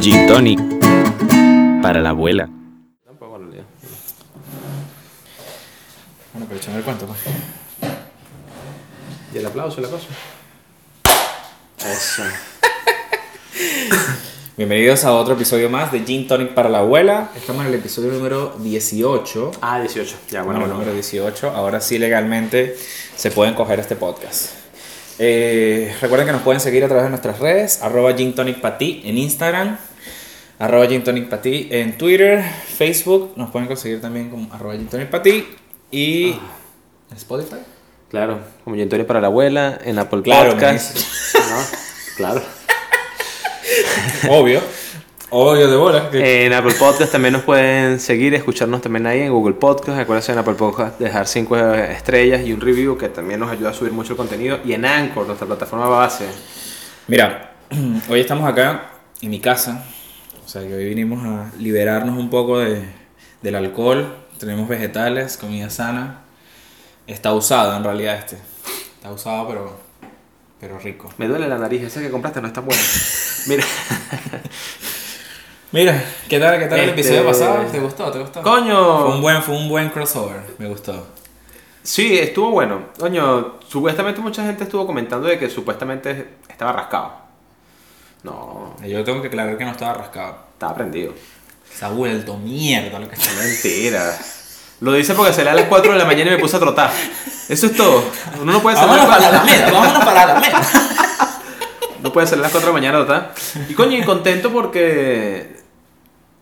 Gin Tonic para la abuela. Tampoco lo leo. Bueno, pero échame el cuento, pues. Y el aplauso la cosa. Eso. Bienvenidos a otro episodio más de Gin Tonic para la abuela. Estamos en el episodio número 18. Ah, 18. Ya, bueno, número 18. Ahora sí legalmente se pueden coger este podcast. Eh, recuerden que nos pueden seguir a través de nuestras redes, arroba Gin Tonic en Instagram, arroba Gin Tonic pa' ti en Twitter, Facebook, nos pueden conseguir también como arroba Gin Tonic pa' ti y en Spotify. Claro, como Yentoria para la abuela, en Apple Claro, Podcast. ¿no? Claro. Obvio, obvio de bola. que- En Apple Podcast también nos pueden seguir, escucharnos también ahí en Google Podcast. Acuérdense en Apple Podcast dejar 5 estrellas y un review que también nos ayuda a subir mucho el contenido. Y en Anchor, nuestra plataforma base. Mira, hoy estamos acá en mi casa. O sea que hoy vinimos a liberarnos un poco de, del alcohol. Tenemos vegetales, comida sana. Está usado en realidad este. Está usado pero, pero rico. Me duele la nariz, esa que compraste no está buena. Mira. Mira, ¿qué tal, qué tal el Este- episodio pasado? ¿Te gustó? ¿Te gustó? ¡Coño! Fue un buen, fue un buen crossover. Me gustó. Sí, estuvo bueno. Coño, supuestamente mucha gente estuvo comentando de que supuestamente estaba rascado. No, Yo tengo que aclarar que no estaba rascado. estaba prendido. Se ha vuelto mierda lo que está. Mentira. Lo dice porque se le a las 4 de la mañana y me puse a trotar. Eso es todo. Uno no puede salir Vámonos a para las la meta, vámonos para la meta. no puede salir a las 4 de la mañana a trotar. Y coño, y contento porque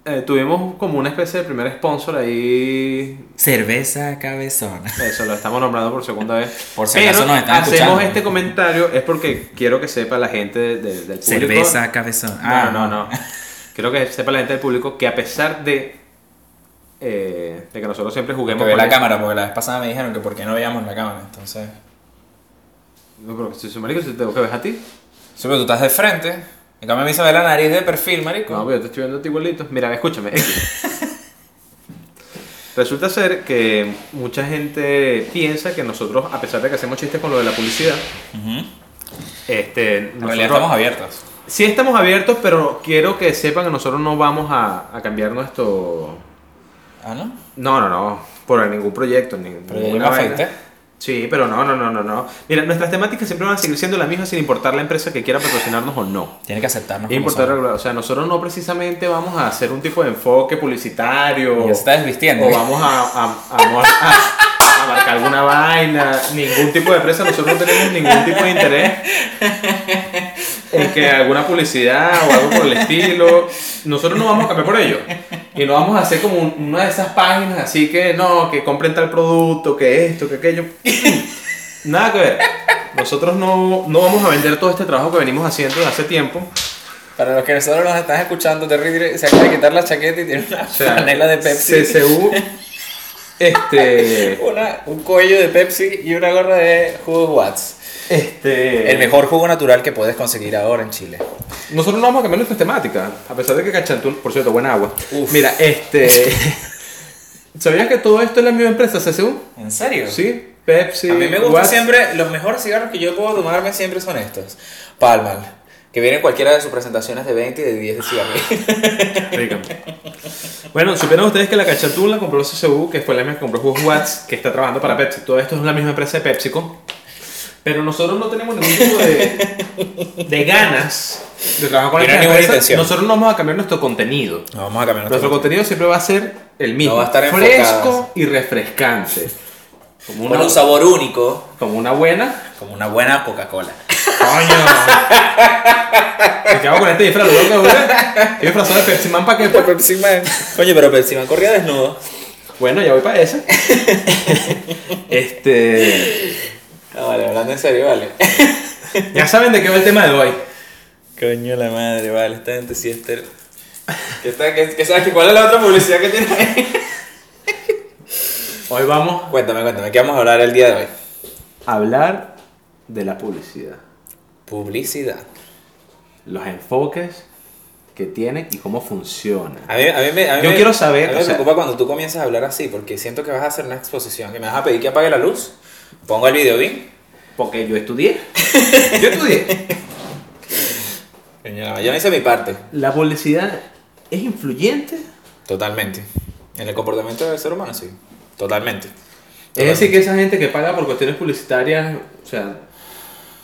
eh, tuvimos como una especie de primer sponsor ahí. Cerveza cabezona. Eso lo estamos nombrando por segunda vez. Por si acaso nos están hacemos escuchando. este comentario es porque quiero que sepa la gente de- de- del público. Cerveza cabezona. Ah, No, no, no. Quiero que sepa la gente del público que a pesar de, eh, de que nosotros siempre juguemos Que ve con la cámara, porque la vez pasada me dijeron que por qué no veíamos la cámara, entonces... No, pero si soy marico, si tengo que ver a ti. Sí, pero tú estás de frente, en cambio a mí se ve la nariz de perfil, marico. No, pero yo te estoy viendo a ti igualito. Mira, escúchame. Resulta ser que mucha gente piensa que nosotros, a pesar de que hacemos chistes con lo de la publicidad, Ujú. este, En nosotros- realidad estamos abiertos. Sí estamos abiertos, pero quiero que sepan que nosotros no vamos a, a cambiar nuestro... Ah, ¿no? No, no, no, por ningún proyecto, ni Pero ya yo me. Sí, pero no, no, no, no, no. Mira, nuestras temáticas siempre van a seguir siendo las mismas sin importar la empresa que quiera patrocinarnos o no. Tiene que aceptarnos como importar, o sea, nosotros no precisamente vamos a hacer un tipo de enfoque publicitario. Ya se está desvistiendo. O vamos a, a, a- a- a marcar alguna vaina. Ningún tipo de empresa, nosotros no tenemos ningún tipo de interés en que alguna publicidad o algo por el estilo. Nosotros no vamos a cambiar por ello. Y no vamos a hacer como un- una de esas páginas así que no, que compren tal producto, que esto, que aquello. Nada que ver. Nosotros no, no vamos a vender todo este trabajo que venimos haciendo desde hace tiempo. Para los que solo nos están escuchando, Terry se acaba de quitar la chaqueta y tiene una O sea, franela de Pepsi. CCU. Este. Una, un cuello de Pepsi y una gorra de jugo Watts. Este. El mejor jugo natural que puedes conseguir ahora en Chile. Nosotros no vamos a cambiar nuestras temáticas. A pesar de que Cachantún, por cierto, buena agua. Uf. Mira, este. ¿Sabías que todo esto es la misma empresa, CCU? ¿En serio? Sí. Pepsi. A mí me gusta Watts. siempre, los mejores cigarros que yo puedo tomarme siempre son estos. Palmal. Que vienen en cualquiera de sus presentaciones de 20 y de 10 de cigarrillos. Rico. Bueno, supieron ustedes que la Cachatún la compró CCU, que fue la misma que compró Jugos Watts, que está trabajando para Pepsi. Todo esto es la misma empresa de PepsiCo. Pero nosotros no tenemos ningún tipo de, de ganas de trabajar con ninguna empresa. intención. Nosotros no vamos a cambiar nuestro contenido. No, vamos a cambiar Nuestro contenido siempre va a ser el mismo. No va a estar fresco enfocado. y refrescante. Como Con una, un sabor único, como una buena. como una buena Coca-Cola. ¡Coño! Me quedo con este disfraz, lo tengo que ver. Estoy disfrazado de Pepsi Man para que. Pepsi Man. Coño, pero Pepsi Man corría desnudo. Bueno, ya voy para esa. este. Ah, vale, hablando en serio, vale. Ya saben de qué va el tema de hoy. Coño la madre, vale, esta gente sí es ter- ¿Qué, está, qué, qué sabes cuál es la otra publicidad que tiene ahí? Hoy vamos Cuéntame, cuéntame, ¿qué vamos a hablar el día de hoy? hablar de la publicidad. Publicidad. Los enfoques que tiene y cómo funciona. A mí, a mí me, a mí Yo me- quiero saber, A mí o me sea- preocupa cuando tú comienzas a hablar así, porque siento que vas a hacer una exposición, que me vas a pedir que apague la luz, pongo el video bien. Porque yo estudié. Yo estudié. Yo no hice mi parte. ¿La publicidad es influyente? Totalmente. En el comportamiento del ser humano, sí. Totalmente. Es decir, que esa gente que paga por cuestiones publicitarias, o sea,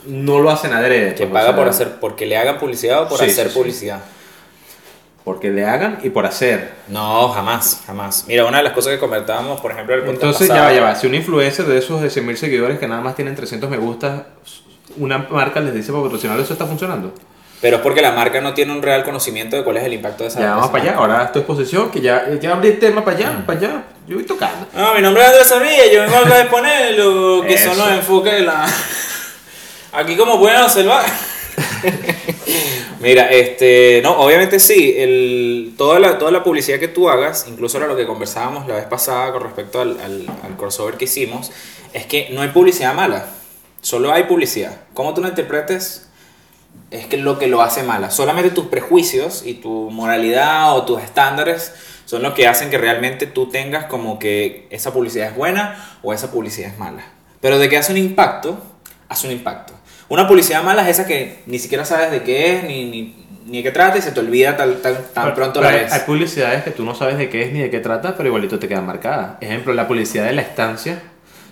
no lo hacen adrede. Que pues, o paga sea, por hacer, porque le hagan publicidad o por Sí, hacer sí, publicidad. Porque le hagan y por hacer. No, jamás, jamás. Mira, una de las cosas que comentábamos, por ejemplo, el podcast Entonces, ya pasado- va, ya va. Si un influencer de esos de 100.000 seguidores que nada más tienen 300 me gusta, una marca les dice para patrocinarlo, ¿eso está funcionando? Pero es porque la marca no tiene un real conocimiento de cuál es el impacto de esa Ya vamos para allá. Ahora tu exposición, que ya, ya abrí el tema para allá, para allá. Yo voy tocando. No, mi nombre es Andrés Sarvilla, yo vengo a exponer lo que son Eso. los enfoques de la... Aquí como pueden observar. Mira, este, no, obviamente sí, el, toda, la, toda la publicidad que tú hagas, incluso era lo que conversábamos la vez pasada con respecto al, al, crossover que hicimos, es que no hay publicidad mala, solo hay publicidad. ¿Cómo tú la interpretes? Es que lo que lo hace mala. Solamente tus prejuicios y tu moralidad o tus estándares son los que hacen que realmente tú tengas como que esa publicidad es buena o esa publicidad es mala. Pero de que hace un impacto, hace un impacto. Una publicidad mala es esa que ni siquiera sabes de qué es, ni, ni, ni de qué trata y se te olvida tan, tan, tan Pero- pronto pero la ves. Hay publicidades que tú no sabes de qué es ni de qué trata, pero igualito te quedan marcadas. Ejemplo, la publicidad de la estancia.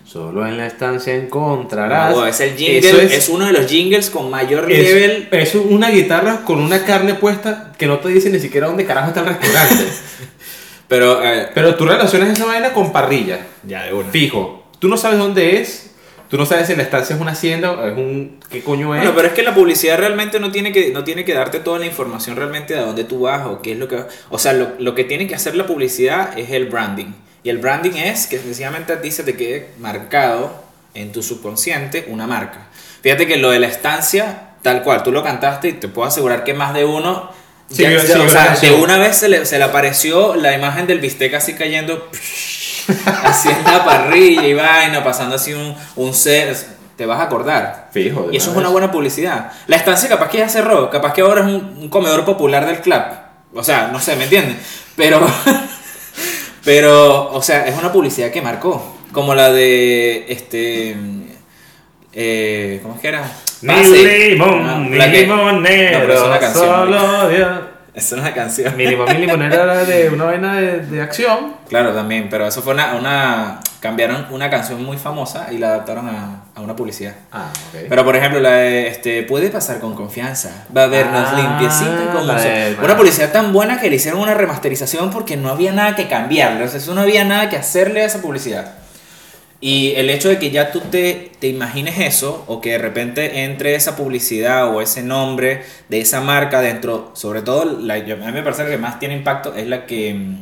Solo en la estancia encontrarás. No, es el jingle, es, uno de los jingles con mayor es- nivel. es una guitarra con una carne puesta que no te dice ni siquiera dónde carajo está el restaurante. Pero, eh, pero tú relacionas esa vaina con parrilla. ya de una. Fijo. Tú no sabes dónde es. Tú no sabes si la estancia es una hacienda o es un. ¿Qué coño es? Bueno, pero es que la publicidad realmente no tiene que, no tiene que darte toda la información realmente de dónde tú vas o qué es lo que... O sea, lo, lo que tiene que hacer la publicidad es el branding. Y el branding es que sencillamente a ti se te quede marcado en tu subconsciente una marca. Fíjate que lo de la estancia, tal cual, tú lo cantaste y te puedo asegurar que más de uno... Sí, ya- vio- ya- sí, o sea, de una vez se le, se le apareció la imagen del bistec así cayendo así en la parrilla y vaina, pasando así un, un ser... Te vas a acordar. Fijo. Y eso es una buena publicidad. La estancia capaz que ya cerró, capaz que ahora es un, un comedor popular del club. O sea, no sé, ¿me entiendes? Pero, pero, o sea, es una publicidad que marcó. Como la de, este, eh, ¿cómo es que era? Ni limón, No, ni la que- limonero, No, pero es una canción, solo Dios. Es una canción. Mi limonero era de una vaina de, de acción. Claro, también, pero eso fue una, una, cambiaron una canción muy famosa y la adaptaron a, a una publicidad. Ah, ok. Pero por ejemplo, la de, este, puede pasar con confianza. Va a vernos Ah, limpiecita de- Una publicidad tan buena que le hicieron una remasterización porque no había nada que cambiarle. O sea, eso no había nada que hacerle a esa publicidad. Y el hecho de que ya tú te, te imagines eso, o que de repente entre esa publicidad o ese nombre de esa marca dentro, sobre todo, la, a mí me parece que más tiene impacto es la que, mm,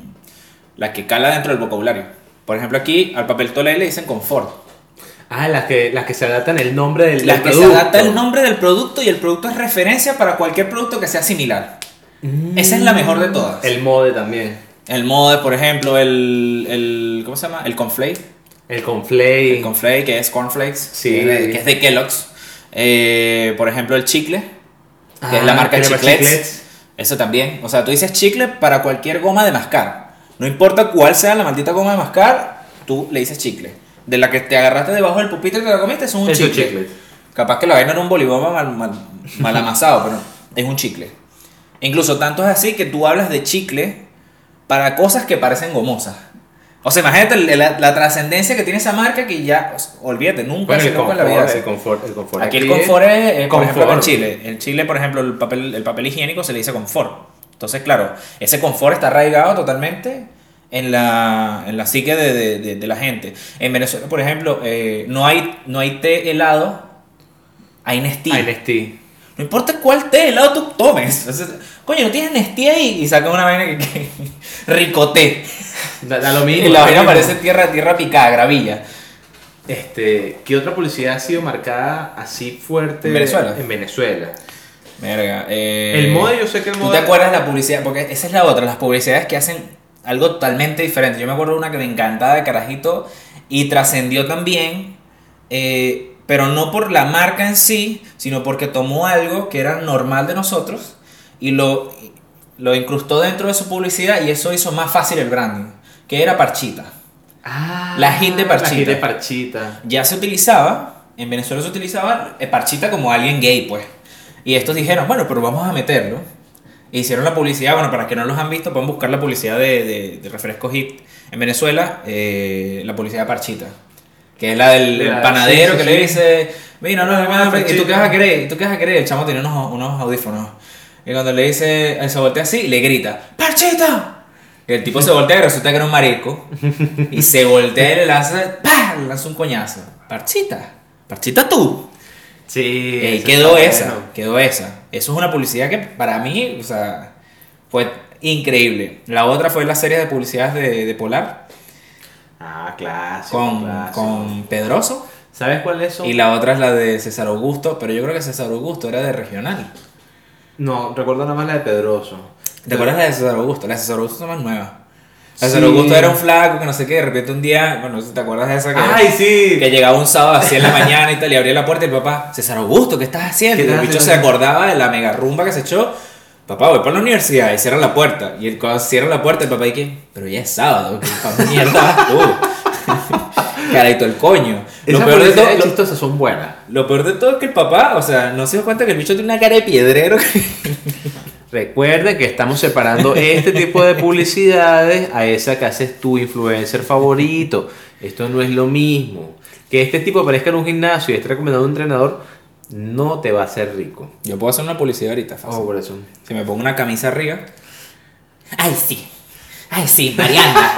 la que cala dentro del vocabulario. Por ejemplo, aquí al papel toalé le dicen confort. Ah, las que, las que se adaptan el nombre del, La del que se producto. adapta el nombre del producto y el producto es referencia para cualquier producto que sea similar. Esa es la mejor de todas. El, El mode también. mode, por ejemplo, el, el ¿cómo se llama? El conflate. El conflay. El conflate, que es cornflakes, Sí. que, es de, Kellogg's. Eh, por ejemplo, el chicle, que es la Ah, marca le llama Chiclets. Chiclets. Eso también. O sea, tú dices chicle para cualquier goma de mascar. No importa cuál sea la maldita goma de mascar, tú le dices chicle. De la que te agarraste debajo del pupito y te la comiste, es un es chicle. Chiclets. Capaz que la vaina era un boliboma mal, mal, mal amasado, pero es un chicle. Incluso tanto es así que tú hablas de chicle para cosas que parecen gomosas. O sea, imagínate la, la trascendencia que tiene esa marca que ya, olvídate, nunca, Bueno, se nunca en la vida. el confort, el confort. Aquí el confort es, eh, por ejemplo, en. Chile. En Chile, por ejemplo, el papel, el papel higiénico se le dice confort. Entonces, claro, ese confort está arraigado totalmente en la, en la psique de, de- de- de la gente. En Venezuela, por ejemplo, eh, no, hay, no hay té helado, hay Nestí. Ay, Nestí. No importa cuál té helado tú tomes. O sea, coño, no tienes Nestí ahí y saca una vaina que, que ricoté. Da, da lo mismo. Y la vaina parece tierra, tierra picada, gravilla. Este, ¿Qué otra publicidad ha sido marcada así fuerte? ¿En Venezuela? En Venezuela. Verga. eh, El mode, yo sé que el ¿Tú mode. te acuerdas la publicidad? Porque esa es la otra, las publicidades que hacen algo totalmente diferente. Yo me acuerdo de una que me encantaba de carajito y trascendió también, eh, pero no por la marca en sí, sino porque tomó algo que era normal de nosotros y lo, lo incrustó dentro de su publicidad y eso hizo más fácil el branding, que era Parchita. Ah, La hit de Parchita. La hit de Parchita. Ya se utilizaba, en Venezuela se utilizaba eh, Parchita como alguien gay, pues. Y estos dijeron, bueno, pero vamos a meterlo. E hicieron la publicidad, bueno, para que no los han visto, pueden buscar la publicidad de, de, de Refresco Hit en Venezuela, eh, la publicidad de Parchita. Que es la del la- panadero sí, sí, que le dice, mira, no, Ah, no, no, ¿y tú qué vas a? ¿Y tú qué vas a querer? El chamo tiene unos, unos audífonos. Y cuando le dice, él se voltea así, le grita, ¡Parchita! Y el tipo se voltea y resulta que era un marico. Y se voltea y le lanza, ¡pah! Le lanza un coñazo. Parchita, Parchita tú. Sí. Ese quedó esa, bueno. quedó esa. Eso es una publicidad que para mí, o sea, fue increíble. La otra fue la serie de publicidades de, de Polar Ah, clásico. con, clásico. con Pedroso. ¿Sabes cuáles son? Y la otra es la de César Augusto, pero yo creo que César Augusto era de regional. No, recuerdo nada más la de Pedroso. ¿Te acuerdas la de César Augusto? La de César Augusto es más nueva. César. Augusto era un flaco que no sé qué, de repente un día, bueno, no sé si te acuerdas de esa que, ¡Ay, sí! que llegaba un sábado así en la mañana y tal, y abría la puerta y el papá, César Augusto, ¿qué estás haciendo? ¿Qué Y el bicho se acordaba de la mega rumba que se echó. Papá, voy para la universidad y cierra la puerta. Y el, cuando cierra la puerta, el papá dice, pero ya es sábado, ¿qué pa' mierda tú? Carito el coño. Lo Esas peor, de todo, lo, chistosas son buenas. lo peor de todo es que el papá, o sea, no se dio cuenta que el bicho tiene una cara de piedrero. Recuerden que estamos separando este tipo de publicidades a esa que haces tu influencer favorito. Esto no es lo mismo. Que este tipo aparezca en un gimnasio y esté recomendando a un entrenador no te va a hacer rico. Yo puedo hacer una publicidad ahorita, fácil. Oh, por eso. Si me pongo una camisa arriba. Ay, sí. Ay, sí, Mariana.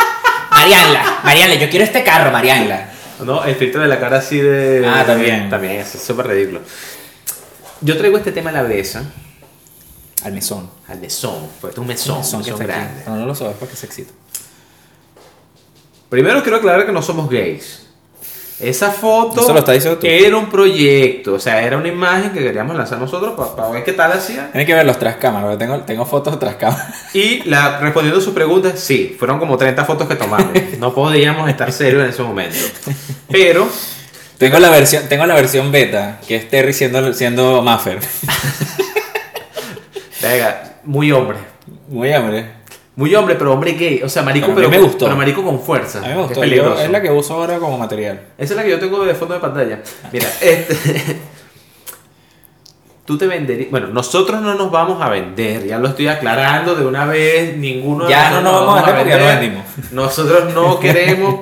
Mariana, Mariana, yo quiero este carro, Mariana. No, el filtro de la cara así de. Ah, también. También, eso es súper ridículo. Yo traigo este tema a la breza, Al mesón. al mesón. Pues esto es un mesón, mesón un que mesón aquí. grande. No, no lo sabes para que se excita. Primero quiero aclarar que no somos gays. Esa foto Eso lo estás diciendo tú. era un proyecto, o sea, era una imagen que queríamos lanzar nosotros para ver qué tal hacía. Tiene que ver los tras cámaras, tengo, tengo fotos tras cámaras. Y la, respondiendo a sus preguntas, sí, fueron como 30 fotos que tomamos. No podíamos estar serios en ese momento. Pero, Tengo la versión, tengo la versión beta, que es Terry siendo, siendo Maffer. venga, muy hombre. Muy hambre. Muy hombre, pero hombre gay. O sea, marico, Pero pero, me gustó. pero marico con fuerza. A mí me gustó. Es Yo- es la que uso ahora como material. Esa es la que yo tengo de fondo de pantalla. Mira, este. Tú te venderías. Bueno, nosotros no nos vamos a vender, ya lo estoy aclarando de una vez. Ninguno de Ya no nosotros nos vamos a vender porque ya no vendimos. Nosotros no queremos.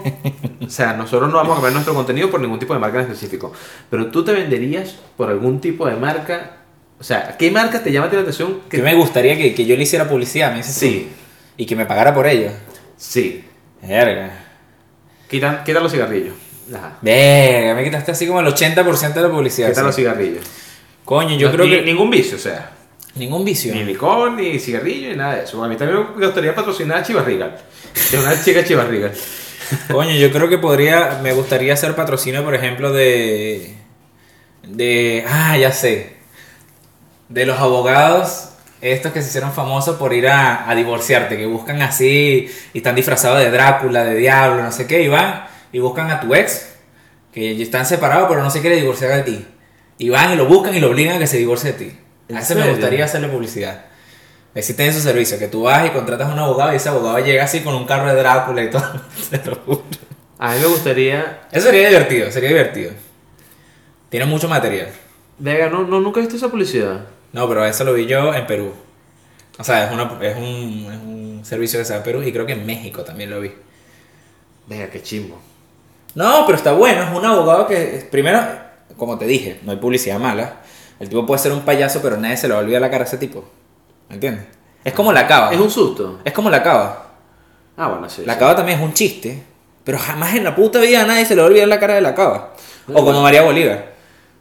O sea, nosotros no vamos a cambiar nuestro contenido por ningún tipo de marca en específico. Pero tú te venderías por algún tipo de marca. O sea, ¿qué marca te llama la atención? Que me gustaría que, que yo le hiciera publicidad, me dices tú. Sí, Y que me pagara por ello. sí. Verga. Quita, quita los cigarrillos. Ajá. Verga, me quitaste así como el 80% de la publicidad. Quita sí. los cigarrillos. Coño, yo No, creo ni- que. Ningún vicio, o sea. Ningún vicio. Ni licor, ni cigarrillo, ni nada de eso. A mí también me gustaría patrocinar a Chivarrigal. Es una chica Chivarrigal. Coño, yo creo que podría, me gustaría hacer patrocinio, por ejemplo, de, de, ah, ya sé, de los abogados, estos que se hicieron famosos por ir a, a divorciarte, que buscan así y están disfrazados de Drácula, de Diablo, no sé qué, y van y buscan a tu ex, que están separados pero no se quiere divorciar de ti, y van y lo buscan y lo obligan a que se divorcie de ti. ¿En A ese me gustaría hacerle publicidad. Existen esos servicios, que tú vas y contratas a un abogado y ese abogado llega así con un carro de Drácula y todo. Te lo juro. A mí me gustaría. Eso sería divertido, sería divertido. Tiene mucho material. Venga, no, no, nunca he visto esa publicidad. No, pero eso lo vi yo en Perú. O sea, es, una, es, un, es un servicio que se da en Perú y creo que en México también lo vi. Venga, qué chimbo. No, pero está bueno. Es un abogado que, primero, como te dije, no hay publicidad mala. El tipo puede ser un payaso, pero nadie se le va a olvidar la cara a ese tipo. ¿Me entiendes? Es como la cava. Es un susto. Es como la cava. Ah, bueno, sí. La sí. cava también es un chiste, pero jamás en la puta vida a nadie se le va a olvidar la cara de la cava. O como María Bolívar.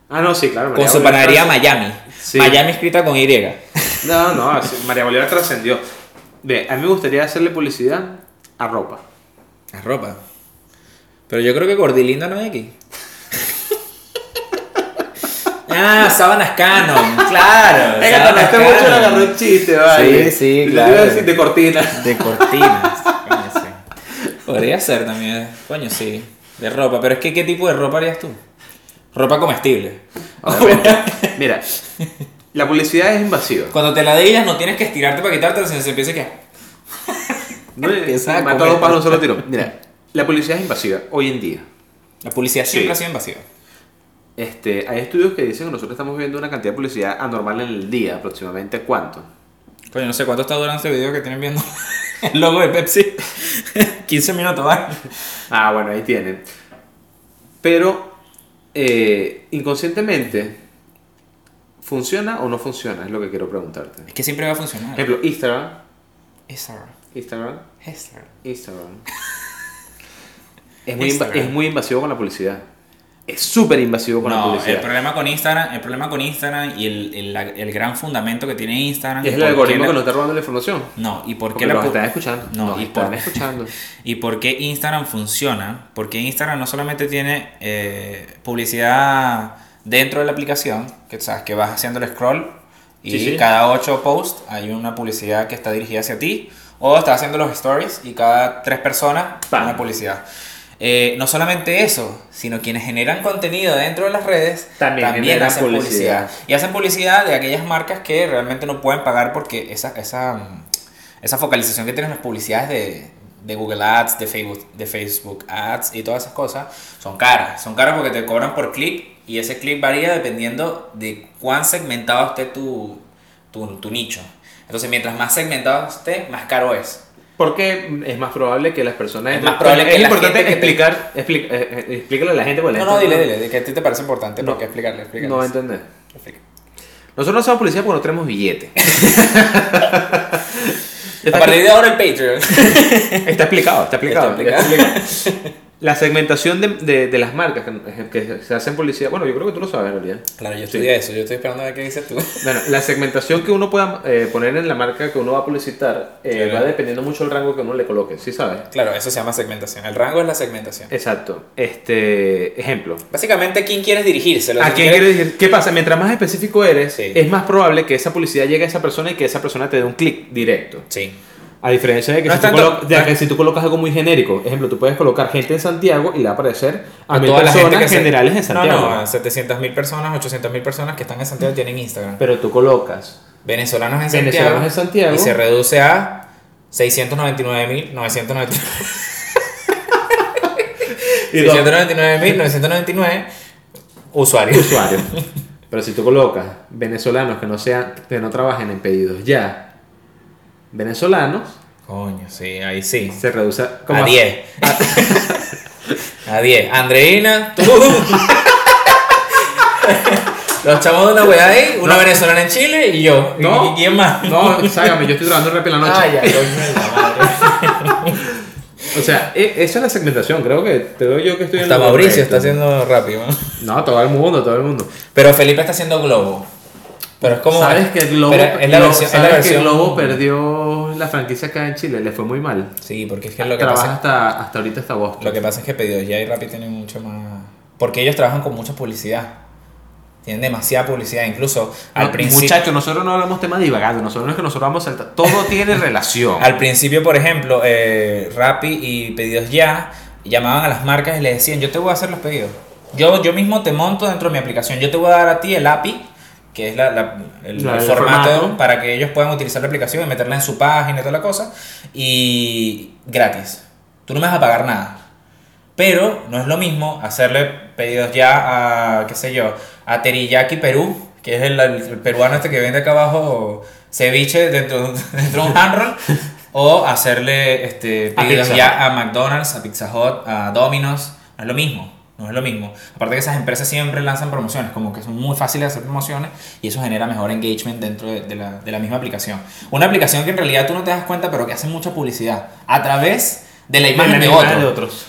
Ah, no, sí, claro. Con María su Bolívar panadería Miami. Sí. Miami escrita con Y. No, no, María Bolívar trascendió. Ve, a mí me gustaría hacerle publicidad a ropa. Es ropa. Pero yo creo que Gordilinda no hay aquí. ah, sábanas Canon. Claro. Este mucho Canon. agarró el chiste, vale. Sí, sí, claro. te iba a decir de cortina. De cortinas. Coño, sí. Podría ser también. Coño, sí. De ropa. Pero es que, ¿qué tipo de ropa harías tú? Ropa comestible. Mira, la publicidad es invasiva. Cuando te la digas no tienes que estirarte para quitártela, sino se empieza que... No, mata dos palos solo tiro. Mira, la publicidad es invasiva hoy en día. La publicidad siempre Sí. ha sido invasiva. este, hay estudios que dicen que nosotros estamos viendo una cantidad de publicidad anormal en el día, aproximadamente cuánto. Coño, no sé cuánto está durando este video que tienen viendo el logo de Pepsi. 15 minutos, ¿vale? Ah, bueno, ahí tienen. Pero eh, inconscientemente, ¿funciona o no funciona? Es lo que quiero preguntarte. Es que siempre va a funcionar. Ejemplo, Instagram. Instagram. Instagram. Instagram. Instagram. Es muy, Instagram. es muy invasivo con la publicidad. Es súper invasivo con la No, publicidad. el problema con Instagram, el problema con Instagram y el, el, el gran fundamento que tiene Instagram. es el ¿por qué algoritmo la- que nos está robando la información. No, y por qué la están escuchando. No, nos y están por- escuchando. ¿Y por qué Instagram funciona? Porque Instagram no solamente tiene eh, publicidad dentro de la aplicación, que sabes que vas haciendo el scroll y Sí, sí. cada 8 posts hay una publicidad que está dirigida hacia ti, o estás haciendo los stories y cada 3 personas Pam. una publicidad. Eh, no solamente eso, sino quienes generan contenido dentro de las redes También hacen publicidad. publicidad. Y hacen publicidad de aquellas marcas que realmente no pueden pagar porque esa, esa, mm, esa focalización que tienen las publicidades de, de Google Ads, de Facebook, de Facebook Ads y todas esas cosas son caras. Son caras porque te cobran por clic y ese clic varía dependiendo de cuán segmentado esté tu, tu, tu nicho. Entonces, mientras más segmentado esté, más caro es. Porque es más probable que las personas... Es más probable que es la importante gente que te- explicar, expli- eh, eh, explícale a la gente. porque la No, no, dile, dile, que a ti te parece importante, No. porque explicarle, explicarle. No va a entender. Explica. Nosotros no hacemos publicidad porque no tenemos billete. A partir de ahora el Patreon. Está explicado, está explicado. Está está explicado. La segmentación de, de, de las marcas que, que se hacen publicidad, bueno, yo creo que tú lo sabes en realidad. Claro, yo estudié eso, yo estoy esperando a ver qué dices tú. Bueno, la segmentación que uno pueda eh, poner en la marca que uno va a publicitar eh, Claro. va dependiendo mucho del rango que uno le coloque, ¿sí sabes? Claro, eso se llama segmentación. El rango es la segmentación. Exacto. Este, ejemplo. Básicamente, ¿a quién quieres dirigírselo? ¿A quién quieres- decir? ¿Qué pasa? Mientras más específico eres, Sí. es más probable que esa publicidad llegue a esa persona y que esa persona te dé un clic directo. Sí. A diferencia de que, No si, tú tanto- colo- de no que es- si tú colocas algo muy genérico, ejemplo, tú puedes colocar gente en Santiago y le va a aparecer a, mil toda la gente personas se- generales en Santiago. No, no, 700 mil personas, 800 mil personas que están en Santiago tienen Instagram. Pero tú colocas Venezolanos en Santiago. venezolanos en Santiago Y se reduce a 699 mil 999. y dos 699 mil 999 usuarios. usuarios. Pero si tú colocas venezolanos que no sean, que no trabajen en pedidos ya venezolanos, Coño, sí, ahí sí. se reduce A 10. A 10. Andreina, tú. Los chavos de una weá ahí, una venezolana en Chile y yo. ¿Y- No. ¿Y quién más? No, ságame, yo estoy trabajando en la noche. Ah, ya, coño madre. O sea, e- esa es la segmentación. Creo que te doy yo que estoy en Hasta lo Mauricio correcto. está haciendo rápido. ¿no? No, todo el mundo, todo el mundo. Pero Felipe está haciendo Globo. Pero es como. ¿Sabes que Globo, es la Globo- versión. es ¿sabes la que versión Globo perdió la franquicia acá en Chile? Le fue muy mal. Sí, porque es que lo que Trabaja pasa. hasta, hasta ahorita hasta agosto. Lo que pasa es que Pedidos Ya y Rappi tienen mucho más. Porque ellos trabajan con mucha publicidad. Tienen demasiada publicidad. Incluso al No, principio. Muchachos, nosotros no hablamos tema divagando. Nosotros no es que nosotros vamos a saltar. Todo tiene relación. Al principio, por ejemplo, eh, Rappi y Pedidos Ya llamaban a las marcas y les decían, yo te voy a hacer los pedidos. Yo, yo mismo te monto dentro de mi aplicación. Yo te voy a dar a ti el API, que es la, la- el, La- el el formato, formato. para que ellos puedan utilizar la aplicación y meterla en su página y toda la cosa. Y gratis. Tú no me vas a pagar nada. Pero no es lo mismo hacerle pedidos ya a, qué sé yo, a Teriyaki Perú, que es el, el peruano este que vende acá abajo ceviche dentro, dentro de un hand roll, o hacerle este, pedidos ya a McDonald's, a Pizza Hut, a Domino's. No es lo mismo. No es lo mismo. Aparte que esas empresas siempre lanzan promociones, como que son muy fáciles de hacer promociones y eso genera mejor engagement dentro de, de la, de la misma aplicación. Una aplicación que en realidad tú no te das cuenta, pero que hace mucha publicidad a través de la imagen de, otro, otros.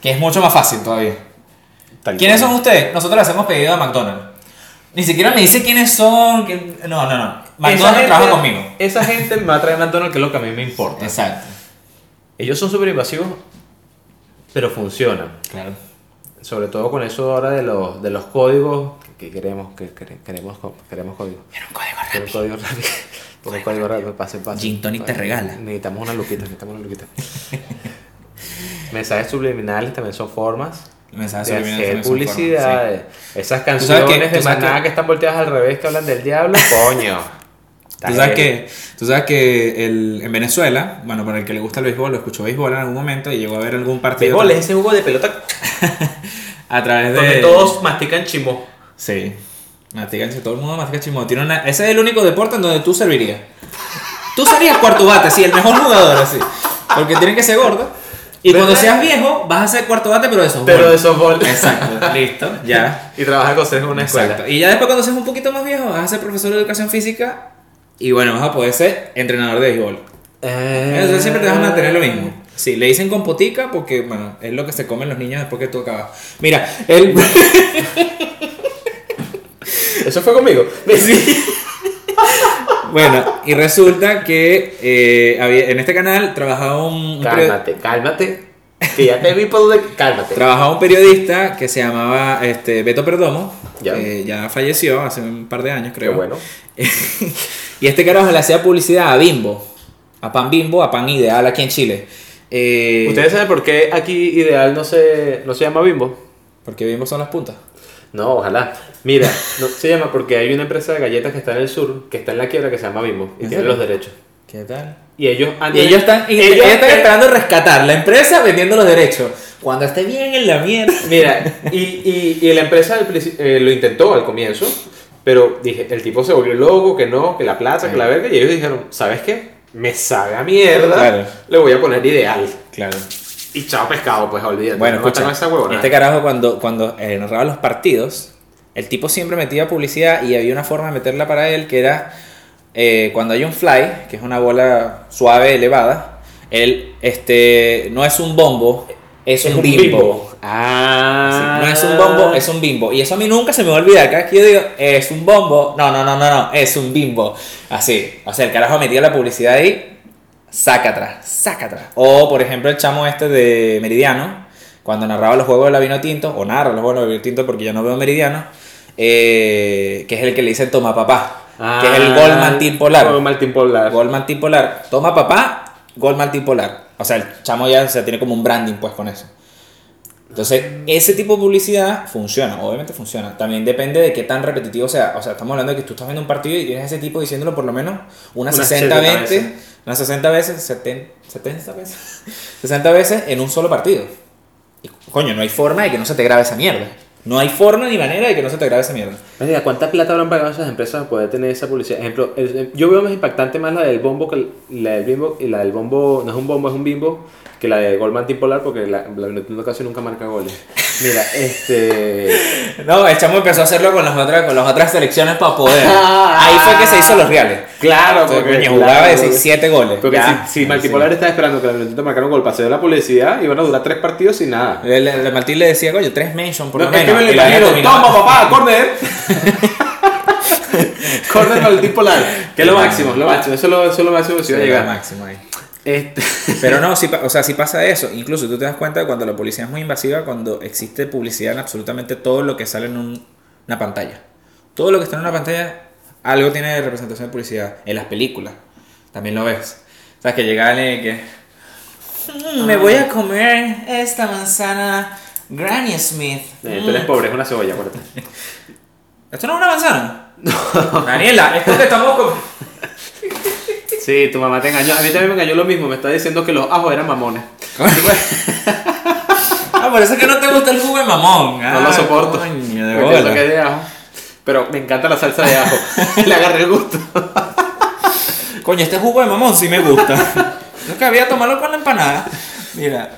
que es mucho más fácil todavía. Tal ¿Quiénes cual. son ustedes? Nosotros le hacemos pedido a McDonald's. Ni siquiera me dice quiénes son. No, no, no. McDonald's trabaja conmigo. Esa gente me va a traer McDonald's, que es lo que a mí me importa. Exacto. Ellos son súper invasivos, pero funcionan. Claro. Sobre todo con eso ahora de los, de los códigos que queremos, que quere- queremos, queremos códigos. Era un código Quiero un código rápido. Quiero un código rápido, pase, pase. Gin Tonic te regala. Necesitamos una luquita, necesitamos una luquita. Mensajes subliminales también son formas Mensajes de subliminales hacer publicidad. Esas canciones que- de maná que- que están volteadas al revés que hablan del diablo, coño. Tú sabes que, tú sabes que el, en Venezuela, bueno, para el que le gusta el béisbol, lo escuchó béisbol en algún momento y llegó a ver algún partido Béisbol es ese jugo de pelota a través donde de todos mastican chimo. Sí. Mastica chismodo. Todo el mundo mastica chismodo. Tiene una... Ese es el único deporte en donde tú servirías. Tú serías cuarto bate, sí, el mejor jugador, así. Porque tienen que ser gordo. Y cuando seas viejo, vas a ser cuarto bate, pero de softball. Pero de softball. Exacto, listo, ya. Y trabaja con en una escuela. Exacto. Y ya después cuando seas un poquito más viejo, vas a ser profesor de educación física y bueno, vas a poder ser entrenador de béisbol. Eh, Entonces siempre te vas a mantener lo mismo. Sí, le dicen compotica porque, bueno, es lo que se comen los niños después que tú acabas. Mira, él... Eso fue conmigo. bueno, y resulta que eh, había- en este canal trabajaba un... Cálmate, cálmate. Que ya te vi por donde. Cálmate. Trabajaba un periodista que se llamaba este, Beto Perdomo. Ya. eh, ya falleció hace un par de años, Qué creo. bueno. y este carajo le hacía publicidad a Bimbo. A Pan Bimbo, a Pan Ideal aquí en Chile. Eh, ¿Ustedes saben por qué aquí Ideal no se, no se llama Bimbo? Porque Bimbo son las puntas. No, ojalá. Mira, no se llama porque hay una empresa de galletas que está en el sur, que está en la quiebra, que se llama Bimbo. Y ¿En tiene los derechos. ¿Qué tal? Y ellos Y ellos están, y ellos- ellos están esperando rescatar la empresa vendiendo los derechos. Cuando esté bien en la mierda. Mira, y, y, y la empresa eh, lo intentó al comienzo, pero dije, el tipo se volvió loco, que no, que la plata, que la verga, y ellos dijeron, ¿sabes qué? Me sabe a mierda, Claro. le voy a poner ideal. Claro. Y chao pescado, pues olvídate. Bueno, no escucha, esa huevona. este carajo cuando, cuando eh, narraba los partidos, el tipo siempre metía publicidad y había una forma de meterla para él que era eh, cuando hay un fly, que es una bola suave, elevada, él este, no es un bombo, es, un, bimbo. Sí, Ah. no es un bombo, es un bimbo. Y eso a mí nunca se me va a olvidar. Cada vez que yo digo, es un bombo, no, no, no, no, no, es un bimbo. Así. O sea, el carajo metía la publicidad ahí, saca atrás, saca atrás. O, por ejemplo, el chamo este de Meridiano, cuando narraba los juegos de la vino tinto, o narra los juegos de la vino tinto porque ya no veo Meridiano, eh, que es el que le dicen toma papá, que es el gol Mantín Polar. Gol Martín Polar. Polar. Toma papá, gol Mantín Polar. O sea, el chamo ya se tiene como un branding pues con eso. Entonces, ese tipo de publicidad funciona, obviamente funciona. También depende de qué tan repetitivo sea. O sea, estamos hablando de que tú estás viendo un partido y tienes ese tipo diciéndolo por lo menos unas Unas 60 70 veces, veces. unas 60 veces, 70, 70 veces, 60 veces en un solo partido. Y, coño, no hay forma de que no se te grabe esa mierda. No hay forma ni manera de que no se te grabe esa mierda. Mira, ¿cuánta plata habrán pagado esas empresas para poder tener esa publicidad? Ejemplo, el- yo veo más impactante más la del bombo que el- la del bimbo y la del bombo, no es un bombo, es un bimbo, que la de gol Martín Polar porque la, la casi nunca marca goles. Mira, este... No, el chamo empezó a hacerlo con las otras, con las otras selecciones para poder. Ah. Ahí fue que se hizo los reales. Claro, Entonces, porque coño, jugaba claro, de porque- 7 goles. Porque Ya. si, si Polar estaba esperando que la Vinotinto marcara un gol para hacer la publicidad, iban a durar tres partidos sin nada. El, el Martín le decía, coño, tres mention por No, lo es que menos. me lo imagino. Toma, papá, corner. corner Martín Polar. Que es lo máximo, lo máximo. Eso es lo, eso es lo máximo que se Sí, iba a llegar. máximo ahí. Este... Pero no, o sea, sí pasa eso. Incluso tú te das cuenta de cuando la publicidad es muy invasiva, cuando existe publicidad en absolutamente todo lo que sale en un- una pantalla. Todo lo que está en una pantalla, algo tiene representación de publicidad. En las películas, también lo ves. O sea, que llega alguien y que... "Mm, me voy a comer esta manzana Granny Smith. Eh, tú eres pobre, es una cebolla, acuérdate. ¿Esto no es una manzana? No. Daniela, esto que estamos comiendo... Sí, tu mamá te engañó. A mí también me engañó lo mismo. Me está diciendo que los ajos eran mamones. Ah, por eso es que no te gusta el jugo de mamón. No lo Ah, soporto. coño, de Porque es lo bola. que es de ajo. Pero me encanta la salsa de ajo. Le agarré el gusto. Coño, este jugo de mamón sí me gusta. Yo que había tomarlo con la empanada. Mira.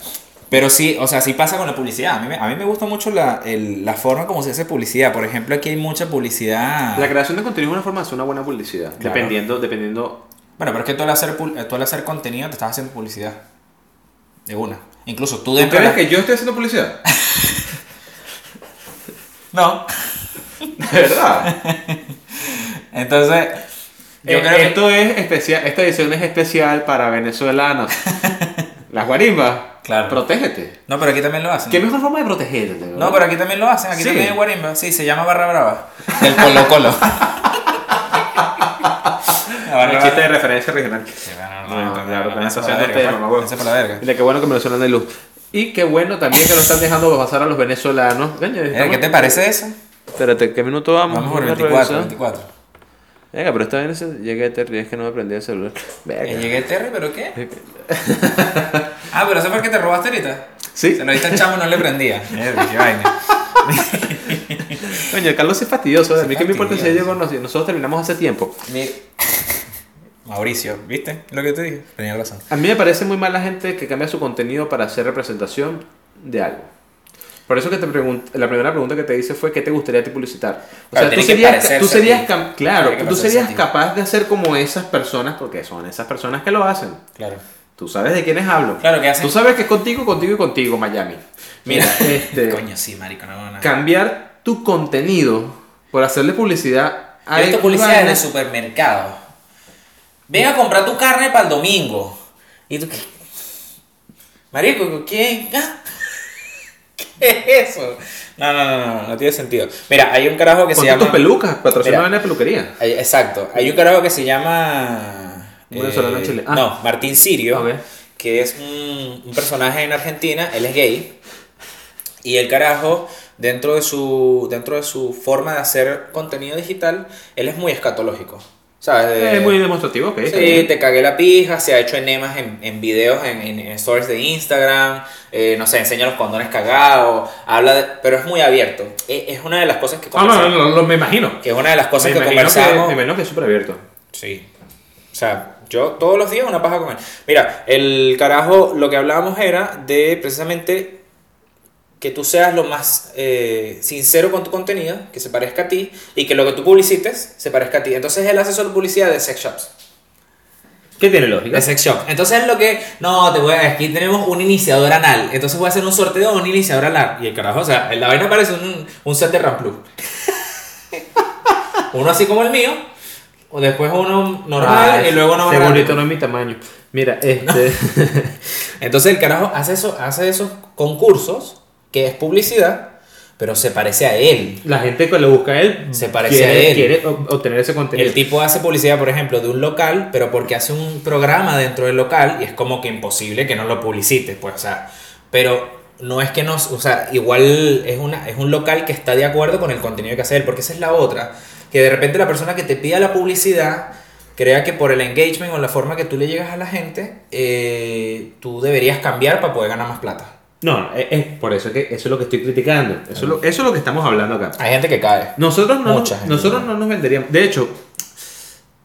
Pero sí, o sea, sí pasa con la publicidad. A mí me, a mí me gusta mucho la, el- la forma como se hace publicidad. Por ejemplo, aquí hay mucha publicidad. La creación de contenido es una forma de hacer una buena publicidad. Claro. Dependiendo, dependiendo. Bueno, pero es que tú al, hacer, pu- tú al hacer contenido te estás haciendo publicidad. De una. Incluso tú ¿Tú dentro de crees la- que yo estoy haciendo publicidad? No. De verdad. Entonces, yo Eh, creo que... esto es especial, esta edición es especial para venezolanos. Las guarimbas. Claro. Protégete. No, pero aquí también lo hacen. ¿Qué mejor forma de protegerte? No, pero aquí también lo hacen. Aquí Sí. también hay guarimba. Sí, se llama Barra Brava. Del Colo Colo. Un chiste de referencia regional. Sí, bueno, No, no, no, no, no, para la verga. Que bueno que me lo suenan de luz. Y qué bueno también que lo están dejando pasar a los venezolanos. Coño, Eh, ¿Qué te parece eso? Espérate, ¿qué minuto vamos? Vamos por Una 24, revisión. 24. Venga, pero esta vez llegué a Terry, es que no me prendí el celular. Venga. Eh, llegué Terry, ¿pero qué? Ah, pero eso fue que te robaste ahorita. Sí. Se lo diste al chamo y no le prendía. Qué vaina. Coño, Carlos es fastidioso. A mí que me importa si conozco. Nosotros terminamos hace tiempo. Mi- Mauricio, ¿viste lo que te dije? Tenía razón. A mí me parece muy mal la gente que cambia su contenido para hacer representación de algo. Por eso que te pregun- la primera pregunta que te hice fue ¿qué te gustaría a ti publicitar? O Claro, sea, tú serías, tú a serías claro, tú serías a capaz de hacer como esas personas, porque son esas personas que lo hacen. Claro. Tú sabes de quiénes hablo. Claro, que hacen- Tú sabes que es contigo, contigo y contigo, Miami. Mira, este, Coño, sí, marico, no, no. cambiar tu contenido por hacerle publicidad Yo visto X publicidad en el supermercado. Ven a comprar tu carne para el domingo. Y tú, ¿qué? Marico, ¿qué? ¿Ah? ¿Qué es eso? No, no, no, no, no tiene sentido. Mira, hay un carajo que se llama. tus pelucas, patrocina una peluquería. Exacto. Hay un carajo que se llama. Venezolano en Chile. Ah. No, Martín Sirio. Que es un, un personaje en Argentina. Él es gay. Y el carajo, dentro de su, dentro de su forma de hacer contenido digital, él es muy escatológico. ¿Sabes? De- Es muy demostrativo, ok. Sí, te cagué la pija, se ha hecho enemas en, en videos, en, en- en stories de Instagram, eh, no sé, enseña los condones cagados, habla de, pero es muy abierto. E- Es una de las cosas que Ah, no, conversamos. no, no, no, me imagino. Que es una de las cosas me, que imagino que, conversamos. me imagino que es súper abierto. Sí. O sea, yo todos los días una paja con él. Mira, el carajo, lo que hablábamos era de precisamente que tú seas lo más eh, sincero con tu contenido, que se parezca a ti, y que lo que tú publicites se parezca a ti. Entonces él hace solo publicidad de sex shops. ¿Qué tiene lógica? De sex shop. Entonces lo que, no, te voy a, aquí tenemos un iniciador anal. Entonces voy a hacer un sorteo de un iniciador anal. Y el carajo, o sea, la vaina parece un, un set de Ramplu. uno así como el mío, o después uno normal Ah, y luego uno grande. bonito no es mi tamaño. Mira, este. Entonces el carajo hace, eso, hace esos concursos, que es publicidad, pero se parece a él. la gente que lo busca a él Se parece quiere, a él. quiere ob- obtener ese contenido. El tipo hace publicidad, por ejemplo, de un local, pero porque hace un programa dentro del local y es como que imposible que no lo publicite, pues, o sea, pero no es que no, o sea, igual es, una, es un local que está de acuerdo con el contenido que hace él, porque esa es la otra, que de repente la persona que te pida la publicidad crea que por el engagement o la forma que tú le llegas a la gente, eh, tú deberías cambiar para poder ganar más plata. No, es, es por eso que eso es lo que estoy criticando. Eso, es lo, eso es lo que estamos hablando acá. Hay gente que cae. Nosotros no, Mucha nos, gente. nosotros no nos venderíamos. De hecho,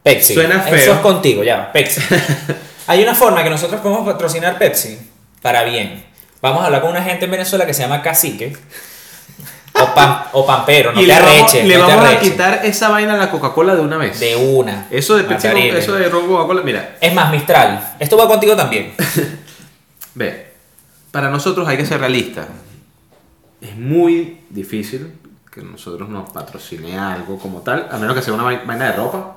Pepsi. Suena Eso feo. es contigo, ya, Pepsi. Hay una forma que nosotros podemos patrocinar Pepsi para bien. Vamos a hablar con una gente en Venezuela que se llama Cacique. O, pam- o Pampero, no y te le vamos, le vamos a quitar esa vaina a la Coca-Cola de una vez. De una. eso de Pepsi, eso de ron Coca-Cola, mira, Es más, Mistral. Esto va contigo también. ve, para nosotros hay que ser realistas. Es muy difícil que nosotros nos patrocine algo como tal, a menos que sea una vai- vaina de ropa.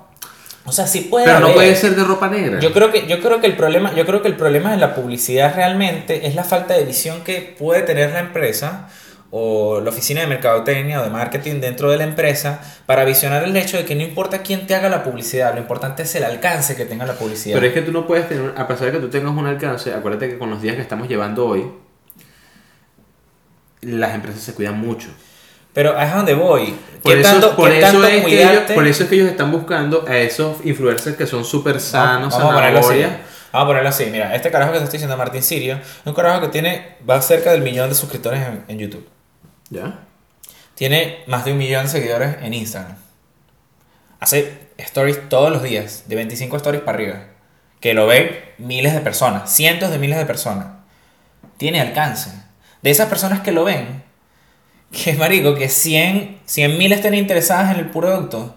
O sea, sí puede Pero no puede ser de ropa negra. Yo creo que yo creo que el problema yo creo que el problema de la publicidad realmente es la falta de visión que puede tener la empresa o la oficina de mercadotecnia o de marketing dentro de la empresa para visionar el hecho de que no importa quién te haga la publicidad, lo importante es el alcance que tenga la publicidad. Pero es que tú no puedes tener, a pesar de que tú tengas un alcance, acuérdate que con los días que estamos llevando hoy, las empresas se cuidan mucho. Pero es a donde voy. Por ¿Qué eso, tanto, por, qué eso tanto es que ellos, por eso es que ellos están buscando a esos influencers que son súper sanos, vamos a ponerlo así. zanahoria. Vamos a ponerlo así. Mira, este carajo que te estoy diciendo, Martín Sirio, es un carajo que tiene, va cerca del millón de suscriptores en, en YouTube. ¿Ya? Tiene más de un millón de seguidores en Instagram. Hace stories todos los días, de 25 stories para arriba. Que lo ven miles de personas, cientos de miles de personas. Tiene alcance. De esas personas que lo ven, que marico, que 100, 100 mil estén interesadas en el producto,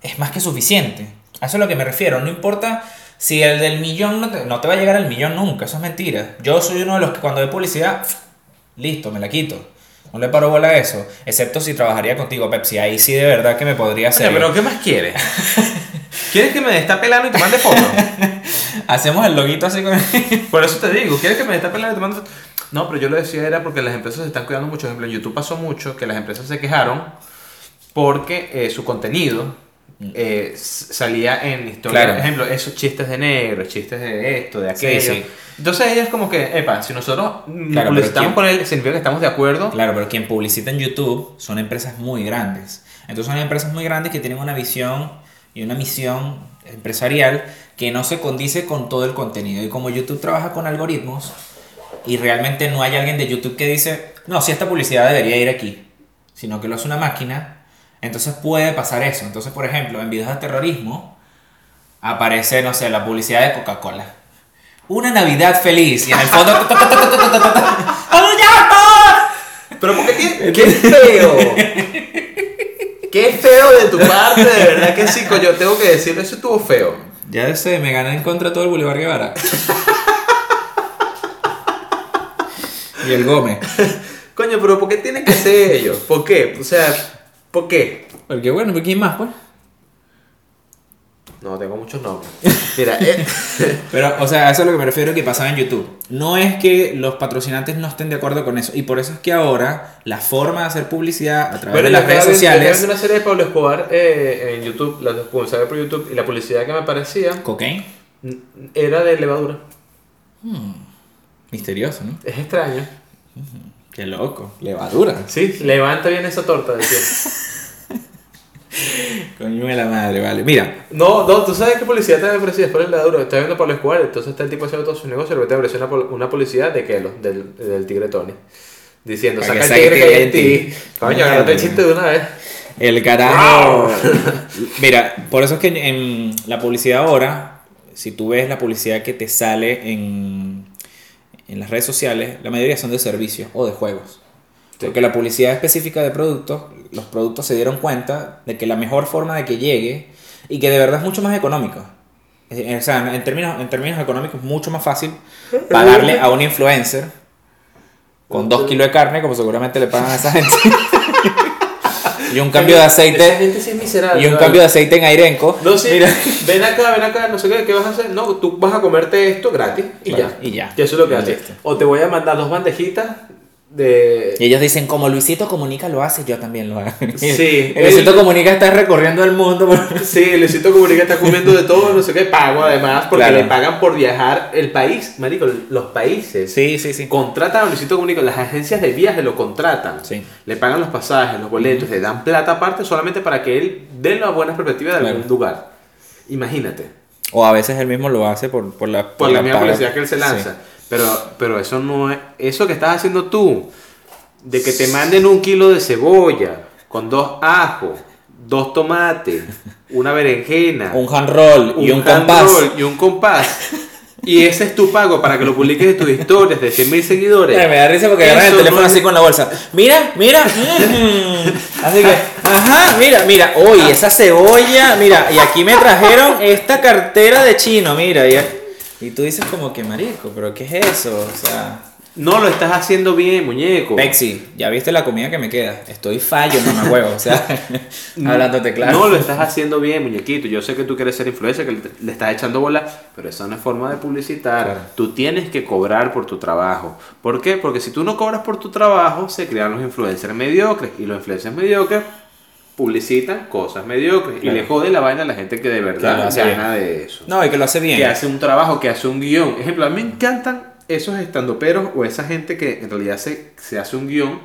es más que suficiente. A eso es a lo que me refiero. No importa si el del millón no te, no te va a llegar al millón nunca, eso es mentira. Yo soy uno de los que cuando ve publicidad, listo, me la quito. No le paro bola a eso, excepto si trabajaría contigo, Pepsi. Ahí sí de verdad que me podría hacer. Oye, pero ¿qué más quieres? ¿Quieres que me destape el ano y te mande fotos? Hacemos el loguito así con. Por eso te digo, ¿quieres que me destape el ano y te mande fotos? No, pero yo lo decía era porque las empresas se están cuidando mucho. Por ejemplo, en YouTube pasó mucho que las empresas se quejaron porque eh, su contenido eh, s- salía en historia. Claro. Por ejemplo, esos chistes de negro, chistes de esto, de aquello. sí. Entonces ellas como que, epa, si nosotros mm, Claro, publicitamos ¿quién- con él, significa que estamos de acuerdo. Claro, pero quien publicita en YouTube son empresas muy grandes. Entonces son empresas muy grandes que tienen una visión y una misión empresarial que no se condice con todo el contenido. Y como YouTube trabaja con algoritmos y realmente no hay alguien de YouTube que dice, no, si esta publicidad debería ir aquí, sino que lo hace una máquina, Entonces puede pasar eso. Entonces, por ejemplo, en videos de terrorismo aparece, no sé, la publicidad de Coca-Cola. Una Navidad feliz. Y en el fondo. Pero porque qué, qué feo. Qué feo de tu parte, de verdad que sí, coño, tengo que decir, eso estuvo feo. Ya sé, me gané en contra todo el Boulevard Guevara. y el Gómez. Coño, pero ¿por qué tienen que ser ellos? ¿Por qué? O sea, ¿por qué? Porque bueno, ¿por quién más, pues? No, tengo muchos nombres. Mira, eh, Pero, o sea, eso es a lo que me refiero que pasaba en YouTube. No es que los patrocinantes no estén de acuerdo con eso. Y por eso es que ahora la forma de hacer publicidad a través bueno, de las yo redes yo sociales. viendo una serie de Pablo Escobar eh, en YouTube, la publicidad por YouTube, y la publicidad que me parecía Cocaine. era de levadura. Misterioso, ¿no? Es extraño. Qué loco. Levadura. Sí, levanta bien esa torta, decía. Coño de la madre, vale. Mira, No, no, tú sabes qué publicidad te parecía después de la levadura. Estaba viendo Pablo Escobar, entonces está el tipo haciendo todo su negocio, y de repente apareció una, una publicidad de Kelo, del, del tigre Tony. Diciendo, saca que el tigre que hay en ti. Coño, agárrate el chiste de una vez. el carajo. Mira, por eso es que en, en la publicidad ahora, si tú ves la publicidad que te sale en, en las redes sociales, la mayoría son de servicios o de juegos. Sí. Porque la publicidad específica de productos, los productos se dieron cuenta de que la mejor forma de que llegue y que de verdad es mucho más económico. O sea, en términos, en términos económicos es mucho más fácil pagarle a un influencer con dos kilos de carne, como seguramente le pagan a esa gente. y un cambio de aceite gente sí es miserable. y un ¿vale? cambio de aceite en Airenco. No, sí, Mira. ven acá, ven acá, no sé qué, ¿qué vas a hacer? No, tú vas a comerte esto gratis y Claro, ya. y ya. eso es lo que Y haces. O te voy a mandar dos bandejitas de... Y ellos dicen, como Luisito Comunica lo hace, yo también lo hago. Sí, El Luisito Comunica está recorriendo el mundo. por- Sí, Luisito Comunica está comiendo de todo, no sé qué, pago además, porque Claro. le pagan por viajar el país, marico, los países. Sí, sí, sí. Contratan a Luisito Comunica, las agencias de viaje lo contratan. Sí. Le pagan los pasajes, los boletos, le dan plata aparte solamente para que él dé una buena perspectiva de algún lugar. Imagínate. O a veces él mismo lo hace por, por la, Por la misma publicidad que él se lanza. Sí. Pero, pero eso no es. Eso que estás haciendo tú, de que te manden un kilo de cebolla con dos ajos, dos tomates, una berenjena, Un hand roll y un, hand roll y un compás. Y ese es tu pago para que lo publiques en tus historias de 100 mil seguidores. Ay, me da risa porque agarran el teléfono no así con la bolsa. Mira, mira. mm. Así que, ajá, mira, mira. Uy, esa cebolla. Mira, y aquí me trajeron esta cartera de chino, mira. Y, y tú dices como que marico, pero ¿qué es eso? O sea, No lo estás haciendo bien, muñeco. Pexi, ya viste la comida que me queda. Estoy fallo, mamá huevo. O sea, hablándote claro. No lo estás haciendo bien, muñequito. Yo sé que tú quieres ser influencer, que le, estás echando bola, pero esa no es forma de publicitar. Claro. Tú tienes que cobrar por tu trabajo. ¿Por qué? Porque si tú no cobras por tu trabajo, se crean los influencers mediocres. Y los influencers mediocres publicitan cosas mediocres. Claro. Y le jode la vaina a la gente que de verdad lo hace gana de eso. No, y que lo hace bien. Que hace un trabajo, que hace un guion. Ejemplo, a mí me encantan esos estandoperos o esa gente que en realidad se, se hace un guion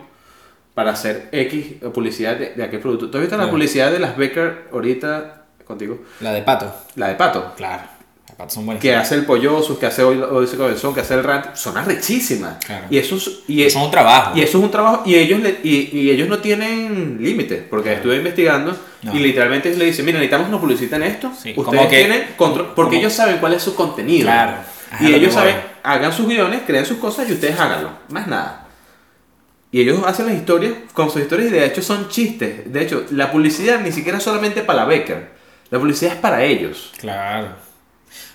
para hacer X publicidad de, de aquel producto. ¿Tú has visto la Claro. publicidad de las Becker ahorita contigo? La de pato. La de Pato. Claro. Las patos son buenas. Que hace el pollosus, que hace hoy hoy cabezón, que hace el rant. Son arrechísimas. Claro. Y eso es, y es- un trabajo. y eso es un trabajo. Y ellos, le- y, y ellos no tienen límite. Porque estuve investigando No. y literalmente le dicen: Mira, necesitamos que nos publiciten esto. Sí, Ustedes que- tienen control. Porque como- ellos saben cuál es su contenido. Claro. Y lo ellos saben, hagan sus guiones, creen sus cosas y ustedes háganlo. Más nada. Y ellos hacen las historias con sus historias y de hecho son chistes. De hecho, la publicidad ni siquiera es solamente para la Becker. La publicidad es para ellos. Claro.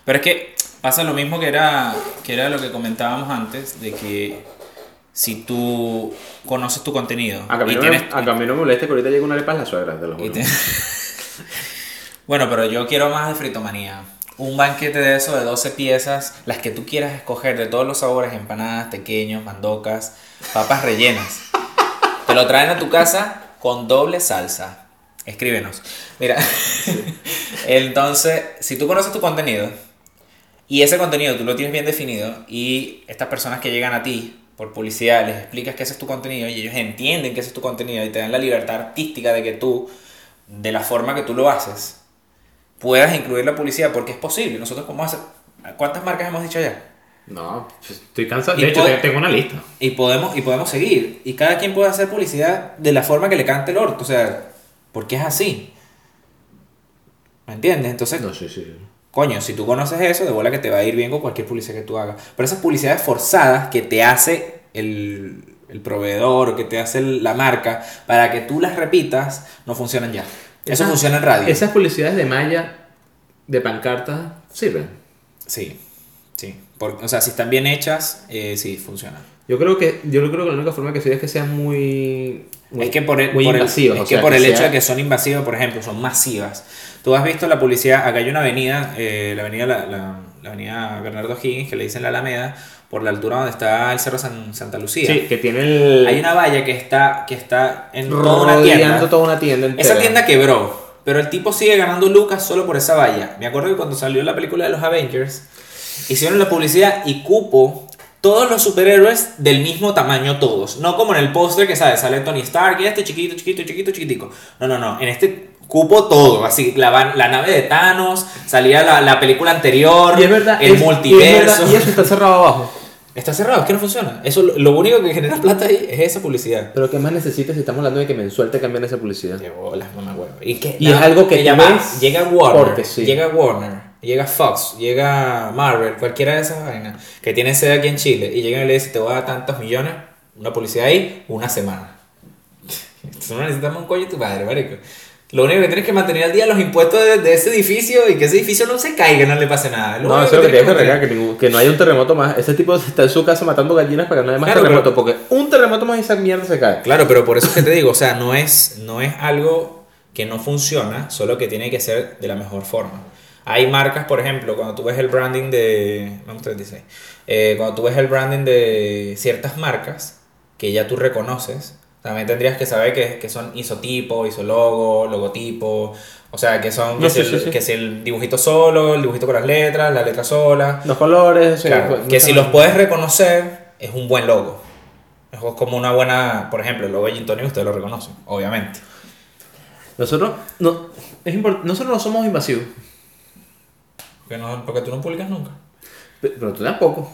Pero es que pasa lo mismo que era, que era lo que comentábamos antes, de que si tú conoces tu contenido A y tienes... me, a mí no me molesta que ahorita llegue una arepa en la suegra, te lo y juro. te- bueno, pero yo quiero más de fritomanía. Un banquete de eso de 12 piezas, las que tú quieras escoger, de todos los sabores, empanadas, pequeños, mandocas, papas rellenas. Te lo traen a tu casa con doble salsa. Escríbenos. Mira, entonces, si tú conoces tu contenido y ese contenido tú lo tienes bien definido y estas personas que llegan a ti por publicidad les explicas que ese es tu contenido y ellos entienden que ese es tu contenido y te dan la libertad artística de que tú, de la forma que tú lo haces, puedas incluir la publicidad porque es posible. Nosotros podemos hacer... ¿Cuántas marcas hemos dicho ya? No, pues, estoy cansado. Y De hecho, tengo una lista. Y podemos, y podemos seguir. Y cada quien puede hacer publicidad de la forma que le cante el orto. O sea, Porque es así. ¿Me entiendes? Entonces, No, sí, sí. Coño, si tú conoces eso, de bola que te va a ir bien con cualquier publicidad que tú hagas. Pero esas publicidades forzadas que te hace el, el proveedor que te hace la marca para que tú las repitas, no funcionan ya. Eso Esas- funciona en radio. Esas publicidades de malla, de pancartas, sirven. Sí, sí. Por- o sea, si están bien hechas, eh, sí, funcionan. Yo creo que yo creo que la única forma que sirve es que sean muy, muy es que por el, muy por el- invasivas, es que sea, por el hecho sea- de que son invasivas, por ejemplo, son masivas. Tú has visto la publicidad, acá hay una avenida, eh, la avenida la, la- la avenida Bernardo Higgins, que le dicen la Alameda, por la altura donde está el Cerro San- Santa Lucía. Sí, que tiene el Hay una valla que está, que está en toda una tienda. toda una tienda entera. Esa tienda quebró, pero el tipo sigue ganando lucas solo por esa valla. Me acuerdo que cuando salió la película de los Avengers, hicieron la publicidad y cupo todos los superhéroes del mismo tamaño todos. No como en el póster que sale, sale Tony Stark y este chiquito, chiquito, chiquito, chiquitico. No, no, no. En este cupo todo. Así, la, van- la nave de Thanos, salía la, la película anterior, y es verdad, el es- multiverso. Y, es verdad, y eso está cerrado abajo. Está cerrado, es que no funciona. Eso, lo- único que genera plata ahí es esa publicidad. Pero ¿qué más necesitas si estamos hablando de que mensual te cambian esa publicidad? Qué bolas, mamá huevo. Y, que, Y es algo que ves Llega Warner, sí. llega Warner, llega Fox, llega Marvel, cualquiera de esas vainas que tienen sede aquí en Chile y llegan y le dicen te voy a dar tantos millones, una publicidad ahí, una semana. Tú no necesitas un coño tu padre, marico. Lo único que tienes que mantener al día los impuestos de, de ese edificio y que ese edificio no se caiga, no le pase nada. No, eso es lo que tienes que arreglar, que, ningún- que no haya un terremoto más. Ese tipo está en su casa matando gallinas para que no haya más Claro, terremoto, porque un terremoto más y esa mierda se cae. Claro, pero por eso es que te digo, o sea, no es, no es algo que no funciona, solo que tiene que ser de la mejor forma. Hay marcas, por ejemplo, cuando tú ves el branding de. Vamos 36. eh, cuando tú ves el branding de ciertas marcas que ya tú reconoces, también tendrías que saber que, que son isotipo, isologo, logotipo. O sea, que son. Que, No, si sí, el, sí, sí. que si el dibujito solo, el dibujito con las letras, la letra sola. Los colores, Claro, pues, que si los puedes reconocer, es un buen logo. Es como una buena, por ejemplo, el logo de Gin ustedes lo reconocen, obviamente. Nosotros, no, es import- nosotros no somos invasivos, Porque, no, porque tú no publicas nunca. pe- pero tú tampoco.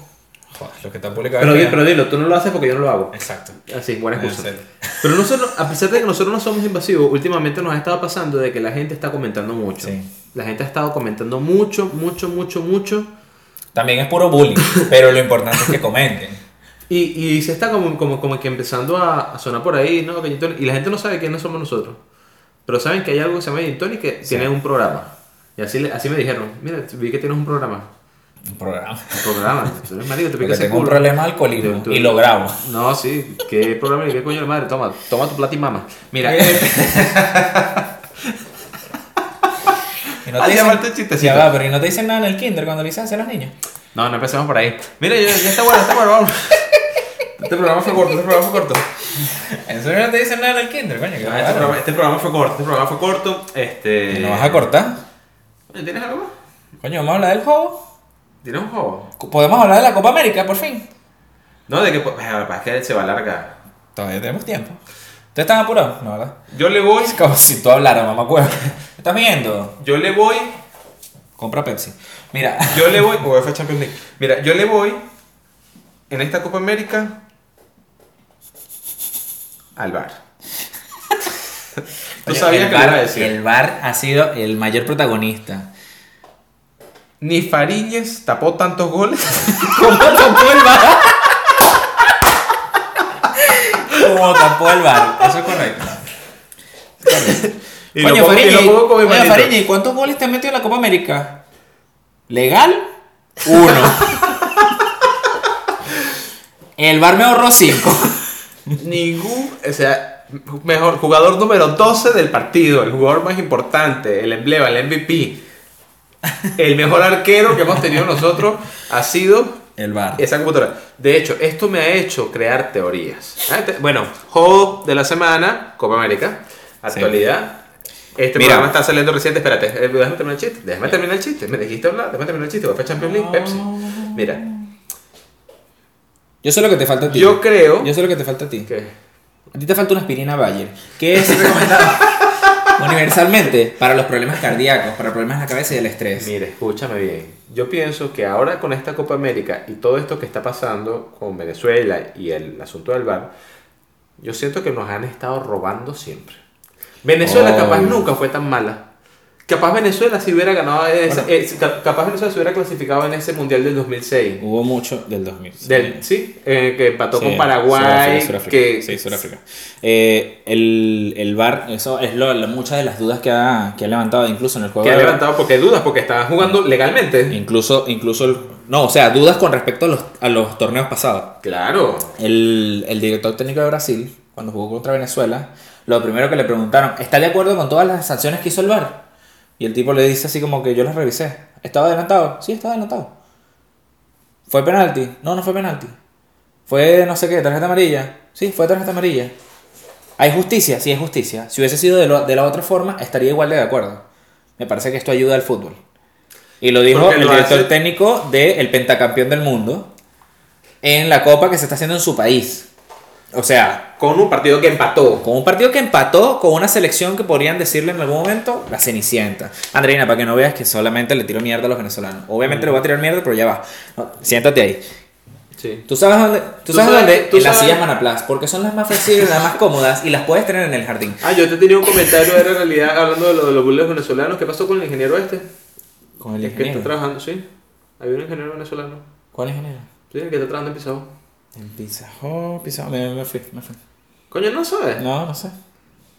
Joder, los que están publicados. Pero, pero dilo, tú no lo haces porque yo no lo hago. Exacto. Así, buena En excusa. Pero nosotros, a pesar de que nosotros no somos invasivos, últimamente nos ha estado pasando de que la gente está comentando mucho. Sí. La gente ha estado comentando mucho, mucho, mucho, mucho. También es puro bullying, pero lo importante es que comenten. Y, y se está como, como, como que empezando a, a sonar por ahí, ¿no? Y la gente no sabe quiénes somos nosotros. Pero saben que hay algo que se llama Gin Tonic que tiene un programa. Y así, así me dijeron, mira, vi que tienes un programa. Un programa. Un programa. Marico, te Porque tengo un culo. problema de alcoholismo Tú- tú- y lo grabo. No, sí. ¿Qué programa y qué coño de madre? Toma, toma tu plata y mama. Mira, Y no te dicen, chistecito. ya va, pero ¿y no te dicen nada en el kinder cuando licencias a los niños? No, no empecemos por ahí. Mira, ya, ya está bueno, está bueno, vamos. Este programa fue corto, este programa fue corto. ¿En serio no te dicen nada en el kinder, coño? Ah, este, programa, este programa fue corto, este programa fue corto. Este... ¿No vas a cortar? ¿Tienes algo más? Coño, vamos a hablar del juego. ¿Tienes un juego? ¿Podemos hablar de la Copa América, por fin? No, de que pues, es que se va a alargar. Todavía tenemos tiempo. ¿Ustedes están apurados? No, ¿verdad? Yo le voy, Es como si tú hablaras, mamá ¿Me estás viendo? yo le voy, Compra Pepsi. Mira, yo le voy, UEFA Champions League. Mira, yo le voy en esta Copa América al bar. Tú Oye, sabías que iba a decir. el VAR ha sido el mayor protagonista. Ni Fariñez tapó tantos goles. ¿Cómo tapó el VAR? Como tapó el VAR. Eso es correcto. Y Coño, Fariñez, oye. Fariñez, ¿y cuántos goles te han metido en la Copa América? ¿Legal? Uno. el VAR me ahorró cinco. Ningún, o sea, mejor jugador número 12 del partido, el jugador más importante, el emblema, el MVP. El mejor arquero que hemos tenido nosotros ha sido El VAR. esa computadora. De hecho, esto me ha hecho crear teorías. Ah, Bueno, juego de la semana, Copa América, actualidad. Este Mira. programa está saliendo reciente, espérate, eh, déjame terminar el chiste, déjame terminar el chiste, me dijiste hablar, déjame terminar el chiste, UEFA Champions League, Pepsi. Mira, Yo sé lo que te falta a ti. yo creo Yo sé lo que te falta a ti. que... A ti te falta una aspirina Bayer. ¿Qué es recomendado universalmente para los problemas cardíacos, para problemas de la cabeza y el estrés? Mire, escúchame bien. Yo pienso que ahora con esta Copa América y todo esto que está pasando con Venezuela y el asunto del VAR, yo siento que nos han estado robando siempre. Venezuela Oh. capaz nunca fue tan mala. Capaz Venezuela si hubiera ganado, Bueno. eh, ca- capaz Venezuela se hubiera clasificado en ese mundial del 2006. Hubo mucho del 2000. Del, sí, eh, que empató Sí, con Paraguay. Sudáfrica, Sudáfrica. que, Sí, Sudáfrica. Eh, el, el VAR, eso es lo, lo- muchas de las dudas que ha, que ha levantado, incluso en el juego. que ha levantado porque dudas, porque estaban jugando legalmente. Incluso, incluso el- no, o sea, dudas con respecto a los, a los torneos pasados. Claro. El, el director técnico de Brasil, cuando jugó contra Venezuela, lo primero que le preguntaron, ¿está de acuerdo con todas las sanciones que hizo el VAR? Y el tipo le dice así como que yo las revisé. ¿Estaba adelantado? Sí, estaba adelantado. ¿Fue penalti? No, no fue penalti. ¿Fue no sé qué, tarjeta amarilla? Sí, fue tarjeta amarilla. ¿Hay justicia? Sí, hay justicia. Si hubiese sido de, lo- de la otra forma, estaría igual de acuerdo. Me parece que esto ayuda al fútbol. Y lo dijo el director hace- técnico del pentacampeón del mundo en la copa que se está haciendo en su país. O sea, Con un partido que empató. con un partido que empató con una selección que podrían decirle en algún momento la Cenicienta. Andreina, para que no veas que solamente le tiro mierda a los venezolanos. Obviamente le voy a tirar mierda, pero ya va. No, siéntate ahí. Sí. ¿Tú sabes dónde? ¿Tú, Tú sabes, sabes- dónde? tú en las sillas Manaplas, porque son las más flexibles, las más cómodas y las puedes tener en el jardín. Ah, yo te tenía un comentario, era en realidad hablando de, lo, de los bullies venezolanos. ¿Qué pasó con el ingeniero este? Con el El que está ingeniero. trabajando, sí. Había un ingeniero venezolano. ¿Cuál ingeniero? Sí, el que está trabajando en Pizarro. En Pizza Hut, Pizza Hut. Me, me fui, me fui. Coño, ¿no sabes? No, no sé.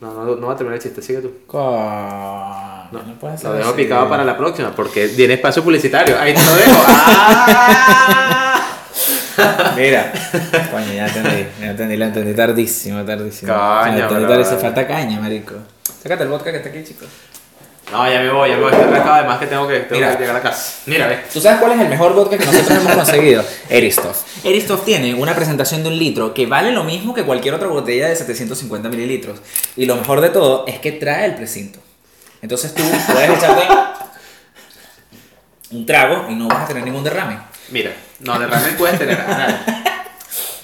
No, no, no va a terminar el chiste, sigue tú. Coño, No, no puede ser Lo dejo así. picado para la próxima porque tiene espacio publicitario. Ahí te lo dejo. ¡Ah! Mira, coño, ya entendí, ya entendí, la entendí tardísimo, tardísimo. Coño, bro. tardísimo, falta caña, marico. Sácate el vodka que está aquí, chicos. No, ya me voy, ya me voy. Estoy rascado, además que tengo que, tengo Mira. que llegar a casa. Mira, ve. ¿Tú sabes cuál es el mejor vodka que nosotros hemos conseguido? Eristoff. Eristoff tiene una presentación de un litro que vale lo mismo que cualquier otra botella de 750 mililitros. Y lo mejor de todo es que trae el precinto. Entonces tú puedes echarte un trago y no vas a tener ningún derrame. Mira, no, de realmente puedes tener a nadie.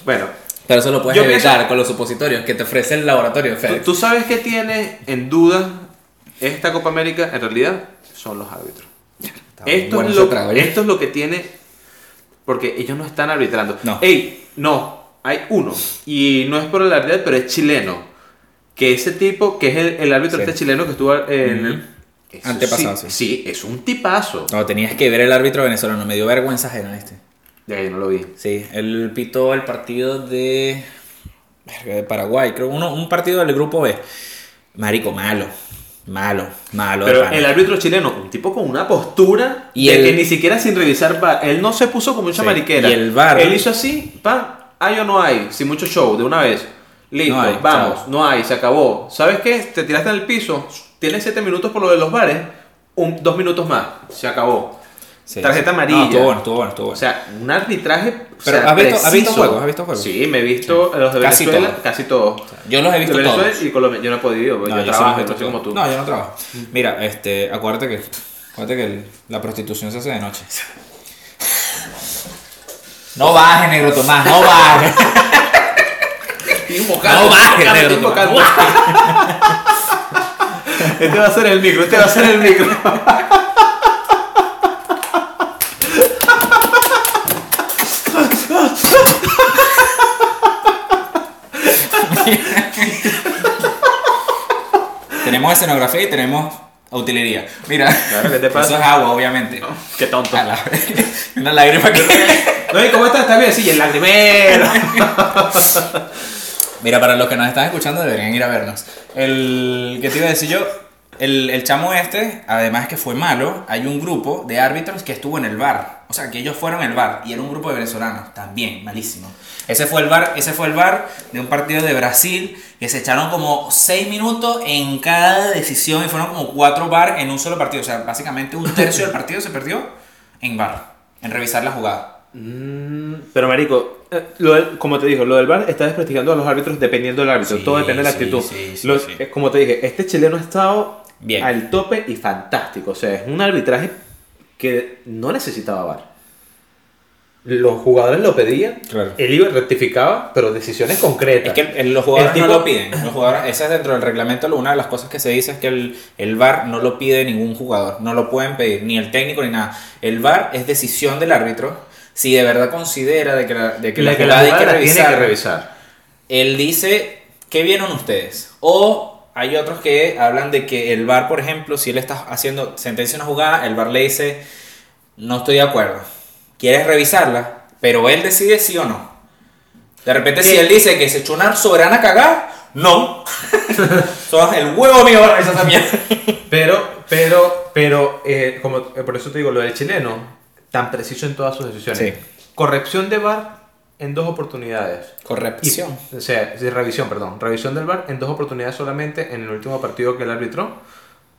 Bueno, Pero eso lo puedes Yo evitar pienso- con los supositorios que te ofrece el laboratorio ¿tú, FedEx. tú sabes qué tiene en duda esta Copa América? En realidad, son los árbitros. Esto, es lo, ¿eh? esto es lo que tiene. Porque ellos no están arbitrando. No. Ey, no, hay uno. Y no es por la realidad, pero es chileno. Que ese tipo, que es el, el árbitro Sí. este chileno que estuvo en el. Ujú. Eso Antepasado, sí, sí. sí, es un tipazo. No, tenías que ver el árbitro venezolano, me dio vergüenza ajena este. De ahí no lo vi. Sí, él pitó el partido de, de Paraguay, creo, uno, un partido del grupo B. Marico, malo, malo, malo. Pero el árbitro chileno, un tipo con una postura Y de el- que ni siquiera sin revisar VAR, él no se puso como mucha Sí, mariquera. y el VAR- Él hizo así, pa, hay o no hay, sin mucho show, de una vez. Listo, No hay, vamos, chao. no hay, se acabó. ¿Sabes qué? Te tiraste en el piso, tienes 7 minutos por lo de los bares, un, dos minutos más, se acabó. Sí, tarjeta sí. amarilla. No, estuvo bueno, estuvo bueno, estuvo bueno. O sea, un arbitraje. o Pero, sea, ¿has visto- has visto juegos? ¿Has visto juegos? Sí, me he visto los de Casi Venezuela, todos. casi todos. yo los he visto de Venezuela todos. y Colombia. Yo no he podido, porque No, yo, yo sí trabajo, no como tú. No, yo no trabajo. Mira, este, acuérdate que, acuérdate que el- la prostitución se hace de noche. No bajes, negro Tomás, no bajes. No bajes, negro, no Este va a ser el micro, este va a ser el micro. Tenemos escenografía y tenemos utilería. Mira, Claro, ¿qué te pasa? eso es agua, obviamente. Qué tonto. La- Una lágrima que... No, ¿y cómo estás? ¿Estás bien? Sí, el lagrimero. Mira, para los que nos están escuchando deberían ir a vernos. El que te iba a decir yo, el, el chamo este, además que fue malo, hay un grupo de árbitros que estuvo en el bar. O sea, que ellos fueron el bar y era un grupo de venezolanos, también, malísimo. Ese fue el bar, ese fue el bar de un partido de Brasil que se echaron como 6 minutos en cada decisión y fueron como 4 bar en un solo partido. O sea, básicamente un tercio del partido se perdió en bar, en revisar la jugada. Mm, Pero, marico, eh, lo del- como te digo, lo del VAR está desprestigiando a los árbitros dependiendo del árbitro. Sí, Todo depende de la sí, actitud. sí, eh, Como te dije, este chileno ha estado Bien. al tope y fantástico. O sea, es un arbitraje que no necesitaba VAR. Los jugadores lo pedían, Claro. él iba rectificaba, pero decisiones concretas. Es que el- el- los jugadores El no lo piden. Los jugadores, esa es dentro del reglamento. Una de las cosas que se dice es que el, el VAR no lo pide ningún jugador. No lo pueden pedir, ni el técnico ni nada. El VAR es decisión del árbitro. Si de verdad considera de que la, de que la la que jugada la hay que la tiene que revisar, revisar. él dice, ¿qué vieron ustedes? O hay otros que hablan de que el VAR, por ejemplo, si él está haciendo sentencia una jugada, el VAR le dice, no estoy de acuerdo. ¿Quieres revisarla? Pero él decide sí o no. De repente, si él dice que se echó una soberana cagada, no. Sos el huevo mío para revisar mierda. Pero, pero, pero, eh, como, eh, por eso te digo, lo del chileno, tan preciso en todas sus decisiones. Sí. Corrección de VAR en dos oportunidades. Y- Corrección. o sea, sí, revisión, perdón. Revisión del VAR en dos oportunidades solamente en el último partido que él arbitró.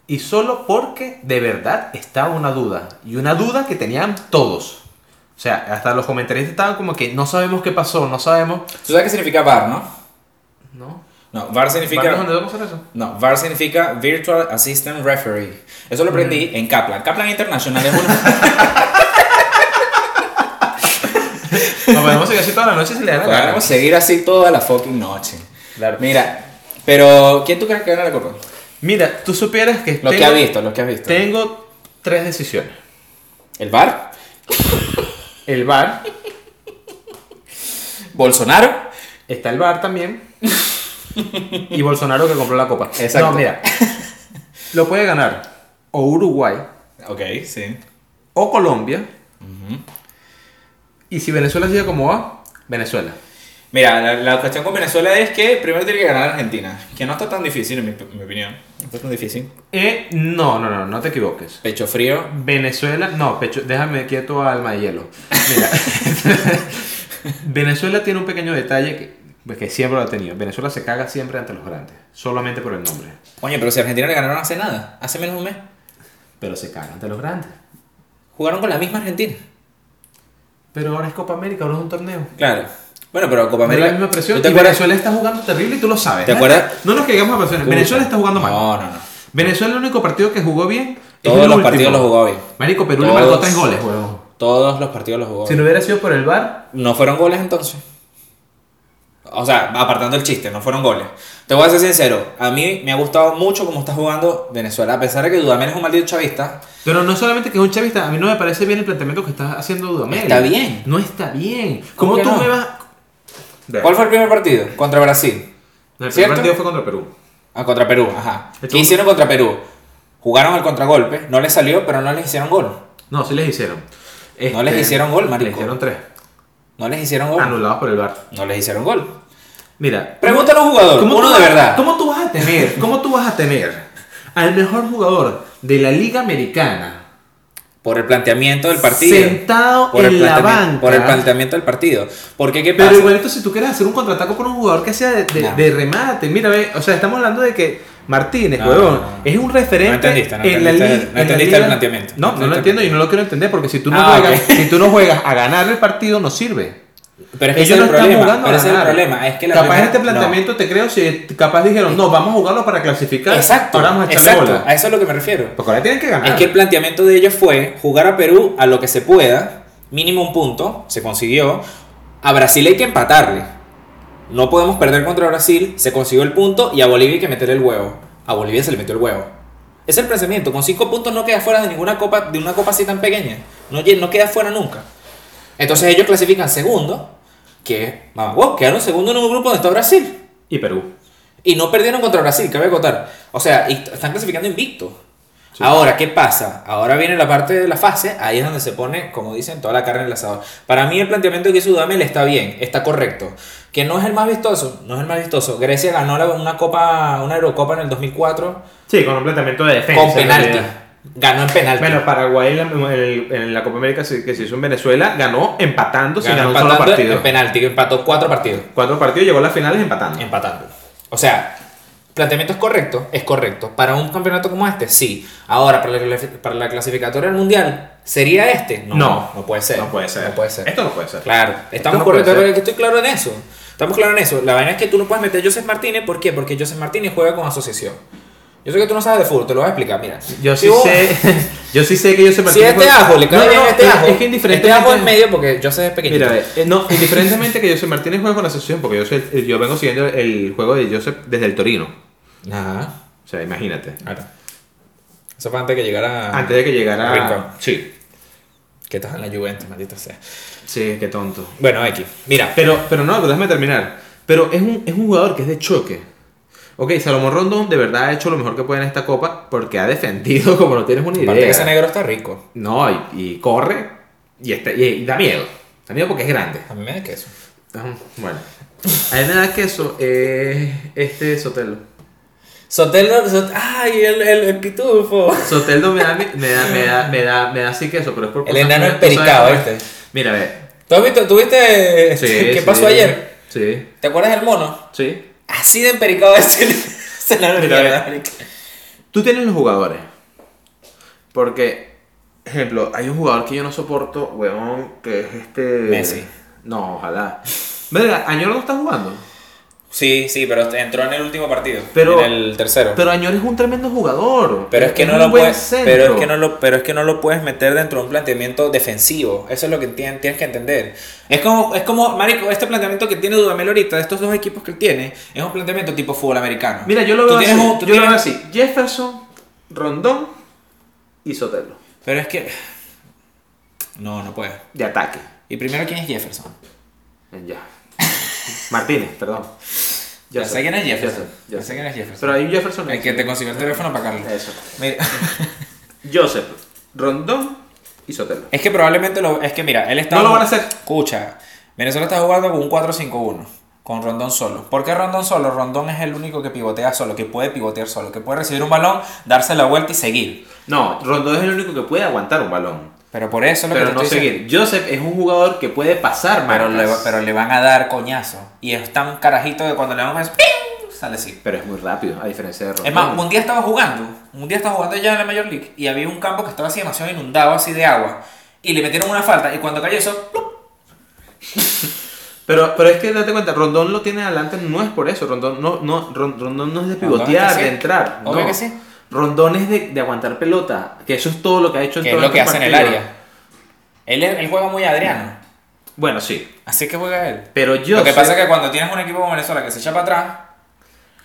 Y solo porque de verdad estaba una duda. Y una duda que tenían todos. O sea, hasta los comentaristas estaban como que no sabemos qué pasó, no sabemos. ¿Tú sabes qué significa VAR, no? ¿No? No, VAR significa... ¿Dónde debemos hacer eso? No, VAR significa Virtual Assistant Referee. Eso lo aprendí en Kaplan. Kaplan International es una... No podemos seguir así toda la noche si le da la gana. Podemos seguir así toda la fucking noche. Claro. Mira, pero ¿quién tú crees que gana la copa? Mira, tú supieras que Lo que has visto, lo que has visto. Tengo tres decisiones. ¿El VAR? El VAR, ¿Bolsonaro? está el VAR también. y Bolsonaro que compró la copa. Exacto. No, mira. Lo puede ganar o Uruguay Ok, sí. o Colombia. Y si Venezuela sigue como va, Venezuela. Mira, la, la cuestión con Venezuela es que primero tiene que ganar Argentina. Que no está tan difícil, en mi, en mi opinión. No está tan difícil. Eh, no, no, no, no te equivoques. Pecho frío. Venezuela, no, pecho, déjame quieto alma de hielo. Mira, Venezuela tiene un pequeño detalle que, pues, que siempre lo ha tenido. Venezuela se caga siempre ante los grandes, solamente por el nombre. Oye, pero si Argentina le ganaron hace nada, hace menos de un mes. Pero se caga ante los grandes. Jugaron con la misma Argentina. Pero ahora es Copa América, ahora es un torneo. Claro. Bueno, pero Copa No América. la misma presión. Venezuela está jugando terrible y tú lo sabes. ¿Te acuerdas? No nos caigamos a presiones. Venezuela está jugando mal. No, no, no. Venezuela el único partido que jugó bien. Todos los último. partidos los jugó bien. Marico, Perú Todos. le marcó tres goles, huevón. Todos los partidos los jugó Si bien. no hubiera sido por el VAR, No fueron goles entonces. O sea, apartando el chiste, no fueron goles. Te voy a ser sincero, a mí me ha gustado mucho cómo está jugando Venezuela, a pesar de que Dudamel es un maldito chavista. Pero no solamente que es un chavista, a mí no me parece bien el planteamiento que está haciendo Dudamel. Está bien. No está bien. ¿Cómo ¿Cómo, que tú no? me vas...? ¿Cuál fue el primer partido? Contra Brasil. El primer ¿Cierto? partido fue contra Perú. Ah, contra Perú, ajá. ¿Qué hicieron contra Perú? Jugaron el contragolpe, no les salió, pero no les hicieron gol. No, sí les hicieron. No les Este, hicieron gol, Les marico. hicieron tres. No les hicieron gol. Anulados por el VAR. No les hicieron gol. Mira. Pregúntale a un jugador, ¿cómo uno de vas- verdad. ¿Cómo tú vas a tener, cómo tú vas a tener al mejor jugador de la Liga Americana Por el planteamiento del partido. sentado por el en la banca? Por el planteamiento del partido. Porque qué Pero pasa? igualito si tú quieres hacer un contraataco por un jugador que sea de, de- No. de remate, mira, ve, o sea, estamos hablando de que Martínez, No, huevón, no, no. es un referente No entendiste, no en la entendiste- li- no entendiste liga- el planteamiento. No, No lo entiendo y no lo quiero entender porque si tú no, Ah, juegas, si tú no juegas a ganar el partido no sirve. Pero es que Ellos es no el están problema. jugando Pero a ese es el problema. Es que la capaz primera- este planteamiento te creo si capaz dijeron, no, vamos a jugarlo para clasificar. Exacto. ahora vamos a exacto. bola. A eso es lo que me refiero. Porque ahora tienen que ganar. Es que el planteamiento de ellos fue jugar a Perú a lo que se pueda, mínimo un punto, se consiguió. A Brasil hay que empatarle. No podemos perder contra Brasil, se consiguió el punto y a Bolivia hay que meter el huevo. A Bolivia se le metió el huevo. Es el pensamiento, con cinco puntos no queda fuera de ninguna copa, de una copa así tan pequeña. No, no queda fuera nunca. Entonces ellos clasifican segundo, que, mamá, wow, quedaron segundo en un grupo donde está Brasil. Y Perú. Y no perdieron contra Brasil, cabe acotar. O sea, están clasificando invictos. Ahora, ¿qué pasa? Ahora viene la parte de la fase, ahí es donde se pone, como dicen, toda la carne en el asador. Para mí el planteamiento que hizo Dudamel está bien, está correcto. Que no es el más vistoso, no es el más vistoso. Grecia ganó la- una copa, una Eurocopa en el 2004 Sí, con un planteamiento de defensa. con en penalti. Ganó en penalti. Bueno, Paraguay en la, en Copa América que se hizo en Venezuela ganó empatando sin ganar un solo partido. en penalti, que empató cuatro partidos. Cuatro partidos llegó a las finales empatando. empatando. O sea, planteamiento es correcto, es correcto. Para un campeonato como este, sí. Ahora, para la, para la clasificatoria del mundial, ¿sería este? No, No. no puede ser. No puede ser. No puede ser. Esto no puede ser. Claro, estamos no correctos, estoy claro en eso. Estamos claros en eso. La vaina es que tú no puedes meter a Joseph Martínez, ¿por qué? Porque Joseph Martínez juega con asociación. Yo sé que tú no sabes de fútbol, te lo voy a explicar, mira. Yo sí vos- sé, yo sí sé que yo sé Si este ajo le cae No, bien no, este es- ajo, Es que indiferentemente. este ajo en medio porque Joseph es pequeñito. Mira, eh, no, indiferentemente que José Martínez juegue con asociación, porque yo, eh, yo vengo siguiendo el juego de Joseph desde el Torino. Ajá. O sea, imagínate. Claro. Eso fue antes de que llegara. Antes de que llegara. Rincón. Sí. Que estás en la Juventus, maldita sea. Sí, qué tonto. Bueno, X. Mira. Pero, pero no, pero déjame terminar. Pero es un, es un jugador que es de choque. Ok, Salomón Rondón de verdad ha hecho lo mejor que puede en esta copa porque ha defendido como no tienes una Aparte que idea. ese negro está rico. No, y, y corre y, está, y, y da miedo. Da miedo porque es grande. A mí me da queso. Bueno. A mí me da queso eh, este Sotelo. Sotelo, Sot- ay, el, el, el pitufo. Soteldo me da, me da, me da, me da, me da así queso, pero es por El enano empericado, ¿viste? Mira, ve. ¿Tú, has visto, ¿Tú viste Sí, qué sí. pasó ayer? Sí, ¿Te acuerdas del mono? sí. Así de empericado ese, ese enano Mira, mierda, ve. marica. Tú tienes los jugadores. Porque, ejemplo, hay un jugador que yo no soporto, weón, que es este. Messi. No, ojalá. Verga, Añor no está jugando. Sí, sí, pero entró en el último partido. Pero- en el tercero. Pero Añor es un tremendo jugador. Pero es que no lo puedes, pero es que no lo, pero es que no lo puedes meter dentro de un planteamiento defensivo. Eso es lo que tien- tienes que entender. Es como, es como, marico, este planteamiento que tiene Dudamel ahorita, de estos dos equipos que él tiene, es un planteamiento tipo fútbol americano. Mira, yo lo veo así. tienes un- yo lo veo así. Jefferson, Rondón y Sotelo. Pero es que, no, no puede. De ataque. Y primero, ¿quién es Jefferson? Ya. Martínez, perdón. Ya sé quién es Jefferson. Sé sé. quién es Jefferson. Pero hay un Jefferson. El que te consiguió el teléfono para Carlos. Eso. Mira, Joseph, Rondón y Sotelo. es que probablemente lo. Es que mira, él está. No lo van a hacer. Escucha, Venezuela está jugando con un 4-5-1. Con Rondón solo. ¿Por qué Rondón solo? Rondón es el único que pivotea solo, que puede pivotear solo, que puede recibir un balón, darse la vuelta y seguir. No, Rondón es el único que puede aguantar un balón. Pero por eso es lo Pero que no estoy seguir. Joseph es un jugador que puede pasar Pero le, pero le van a dar coñazo. Y es tan carajito que cuando le damos eso, ¡ping! sale así. Pero es muy rápido, a diferencia de Rondón. Es más, un día estaba jugando, un día estaba jugando ya en la Major League y había un campo que estaba así demasiado inundado, así de agua. Y le metieron una falta y cuando cayó eso, ¡plup! Pero, pero es que date cuenta, Rondón lo tiene adelante, no es por eso. Rondón no, no, Ron- Rondón no es de pivotear, sí. de entrar. Obvio no. que sí. Rondón es de, de aguantar pelota. Que eso es todo lo que ha hecho en que es todo lo que este hace en el partido. área. Él, él juega muy Adriano. Bueno, sí. Así que juega él. Pero yo. Lo que pasa es que cuando tienes un equipo como Venezuela que se echa para atrás,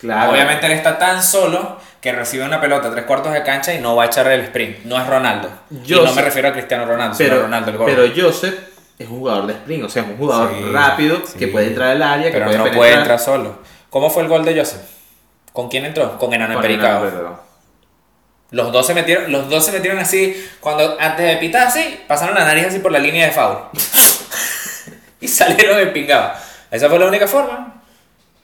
Claro. obviamente él está tan solo que recibe una pelota tres cuartos de cancha y no va a echar el sprint. No es Ronaldo. Yo y no sé- me refiero a Cristiano Ronaldo, sino a Pero, Ronaldo el gordo. pero Joseph es un jugador de sprint, o sea, es un jugador Sí, rápido sí. que puede entrar al área, que Pero puede no penetrar. puede entrar solo. ¿Cómo fue el gol de Joseph? ¿Con quién entró? Con Enano Con Empericado. Los dos se metieron, los dos se metieron así, cuando antes de pitar así, pasaron la nariz así por la línea de foul. y salieron empingados. Esa fue la única forma.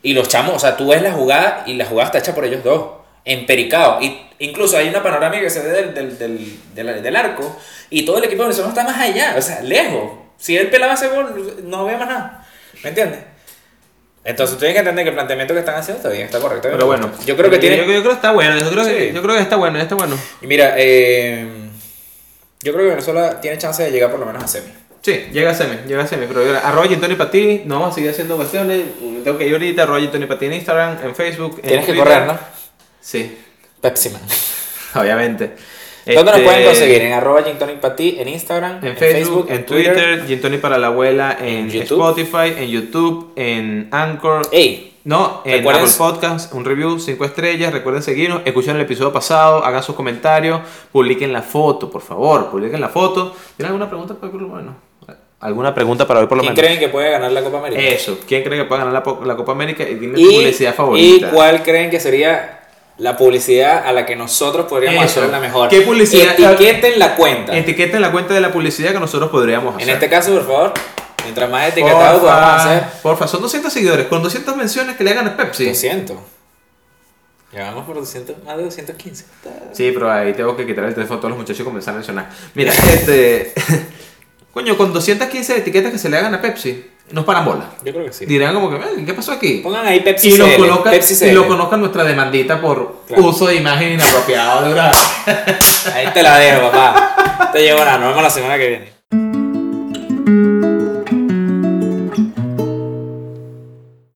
Y los chamos, o sea, tú ves la jugada y la jugada está hecha por ellos dos. Empericado. Y incluso hay una panorámica que se ve del, del, del, del- arco y todo el equipo venezolano está más allá, o sea, lejos. Si él pelaba ese gol, no había más nada. ¿Me entiendes? Entonces tú tienes que entender que el planteamiento que están haciendo está bien, está correcto. Pero bueno, yo creo que tiene. Yo, yo creo que está bueno, yo creo, que, Sí. yo creo que está bueno, está bueno. Y mira, eh, yo creo que Venezuela tiene chance de llegar por lo menos a semi. Sí, llega a semi, llega a semi. Pero yo- arroba para ti, no vamos a seguir haciendo cuestiones. Tengo que ir ahorita, arroba para ti en Instagram, en Facebook. en Tienes que correr, ¿no? Sí, Pepsi Man. obviamente. ¿Dónde nos Este, pueden conseguir? En arroba para ti, en Instagram, En Facebook, en Twitter, Gintoni para la abuela, en. Spotify, en YouTube, en Anchor. ¡Ey! No, en Apple Podcast, un review, 5 estrellas. Recuerden seguirnos, escuchen el episodio pasado, hagan sus comentarios, publiquen la foto, por favor, publiquen la foto. ¿Tienen alguna pregunta para hoy por lo menos? ¿Alguna pregunta para hoy por lo ¿Quién menos? creen que puede ganar la Copa América? Eso, ¿quién cree que puede ganar la, la Copa América? Y dime tu y, publicidad ¿Y favorita. cuál creen que sería la publicidad a la que nosotros podríamos Eso. hacer la mejor? ¿Qué publicidad? Etiqueten la cuenta. Etiqueten la cuenta de la publicidad que nosotros podríamos hacer. En este caso, por favor, mientras más etiquetado podamos hacer. porfa, son 200 seguidores, con 200 menciones que le hagan a Pepsi. 200. Llevamos por 200, más de 215. Sí, pero ahí tengo que quitar el teléfono a todos los muchachos y comenzar a mencionar. Mira, este. Coño, con 215 etiquetas que se le hagan a Pepsi, nos paran bola. Yo creo que sí. Dirán como que, "Eh, ¿qué pasó aquí? Pongan ahí Pepsi Y lo, colocan, y lo conozcan nuestra demandita por Claro. uso de imagen inapropiado. Ahí te la dejo, papá. Te llevo. Nos vemos la semana que viene.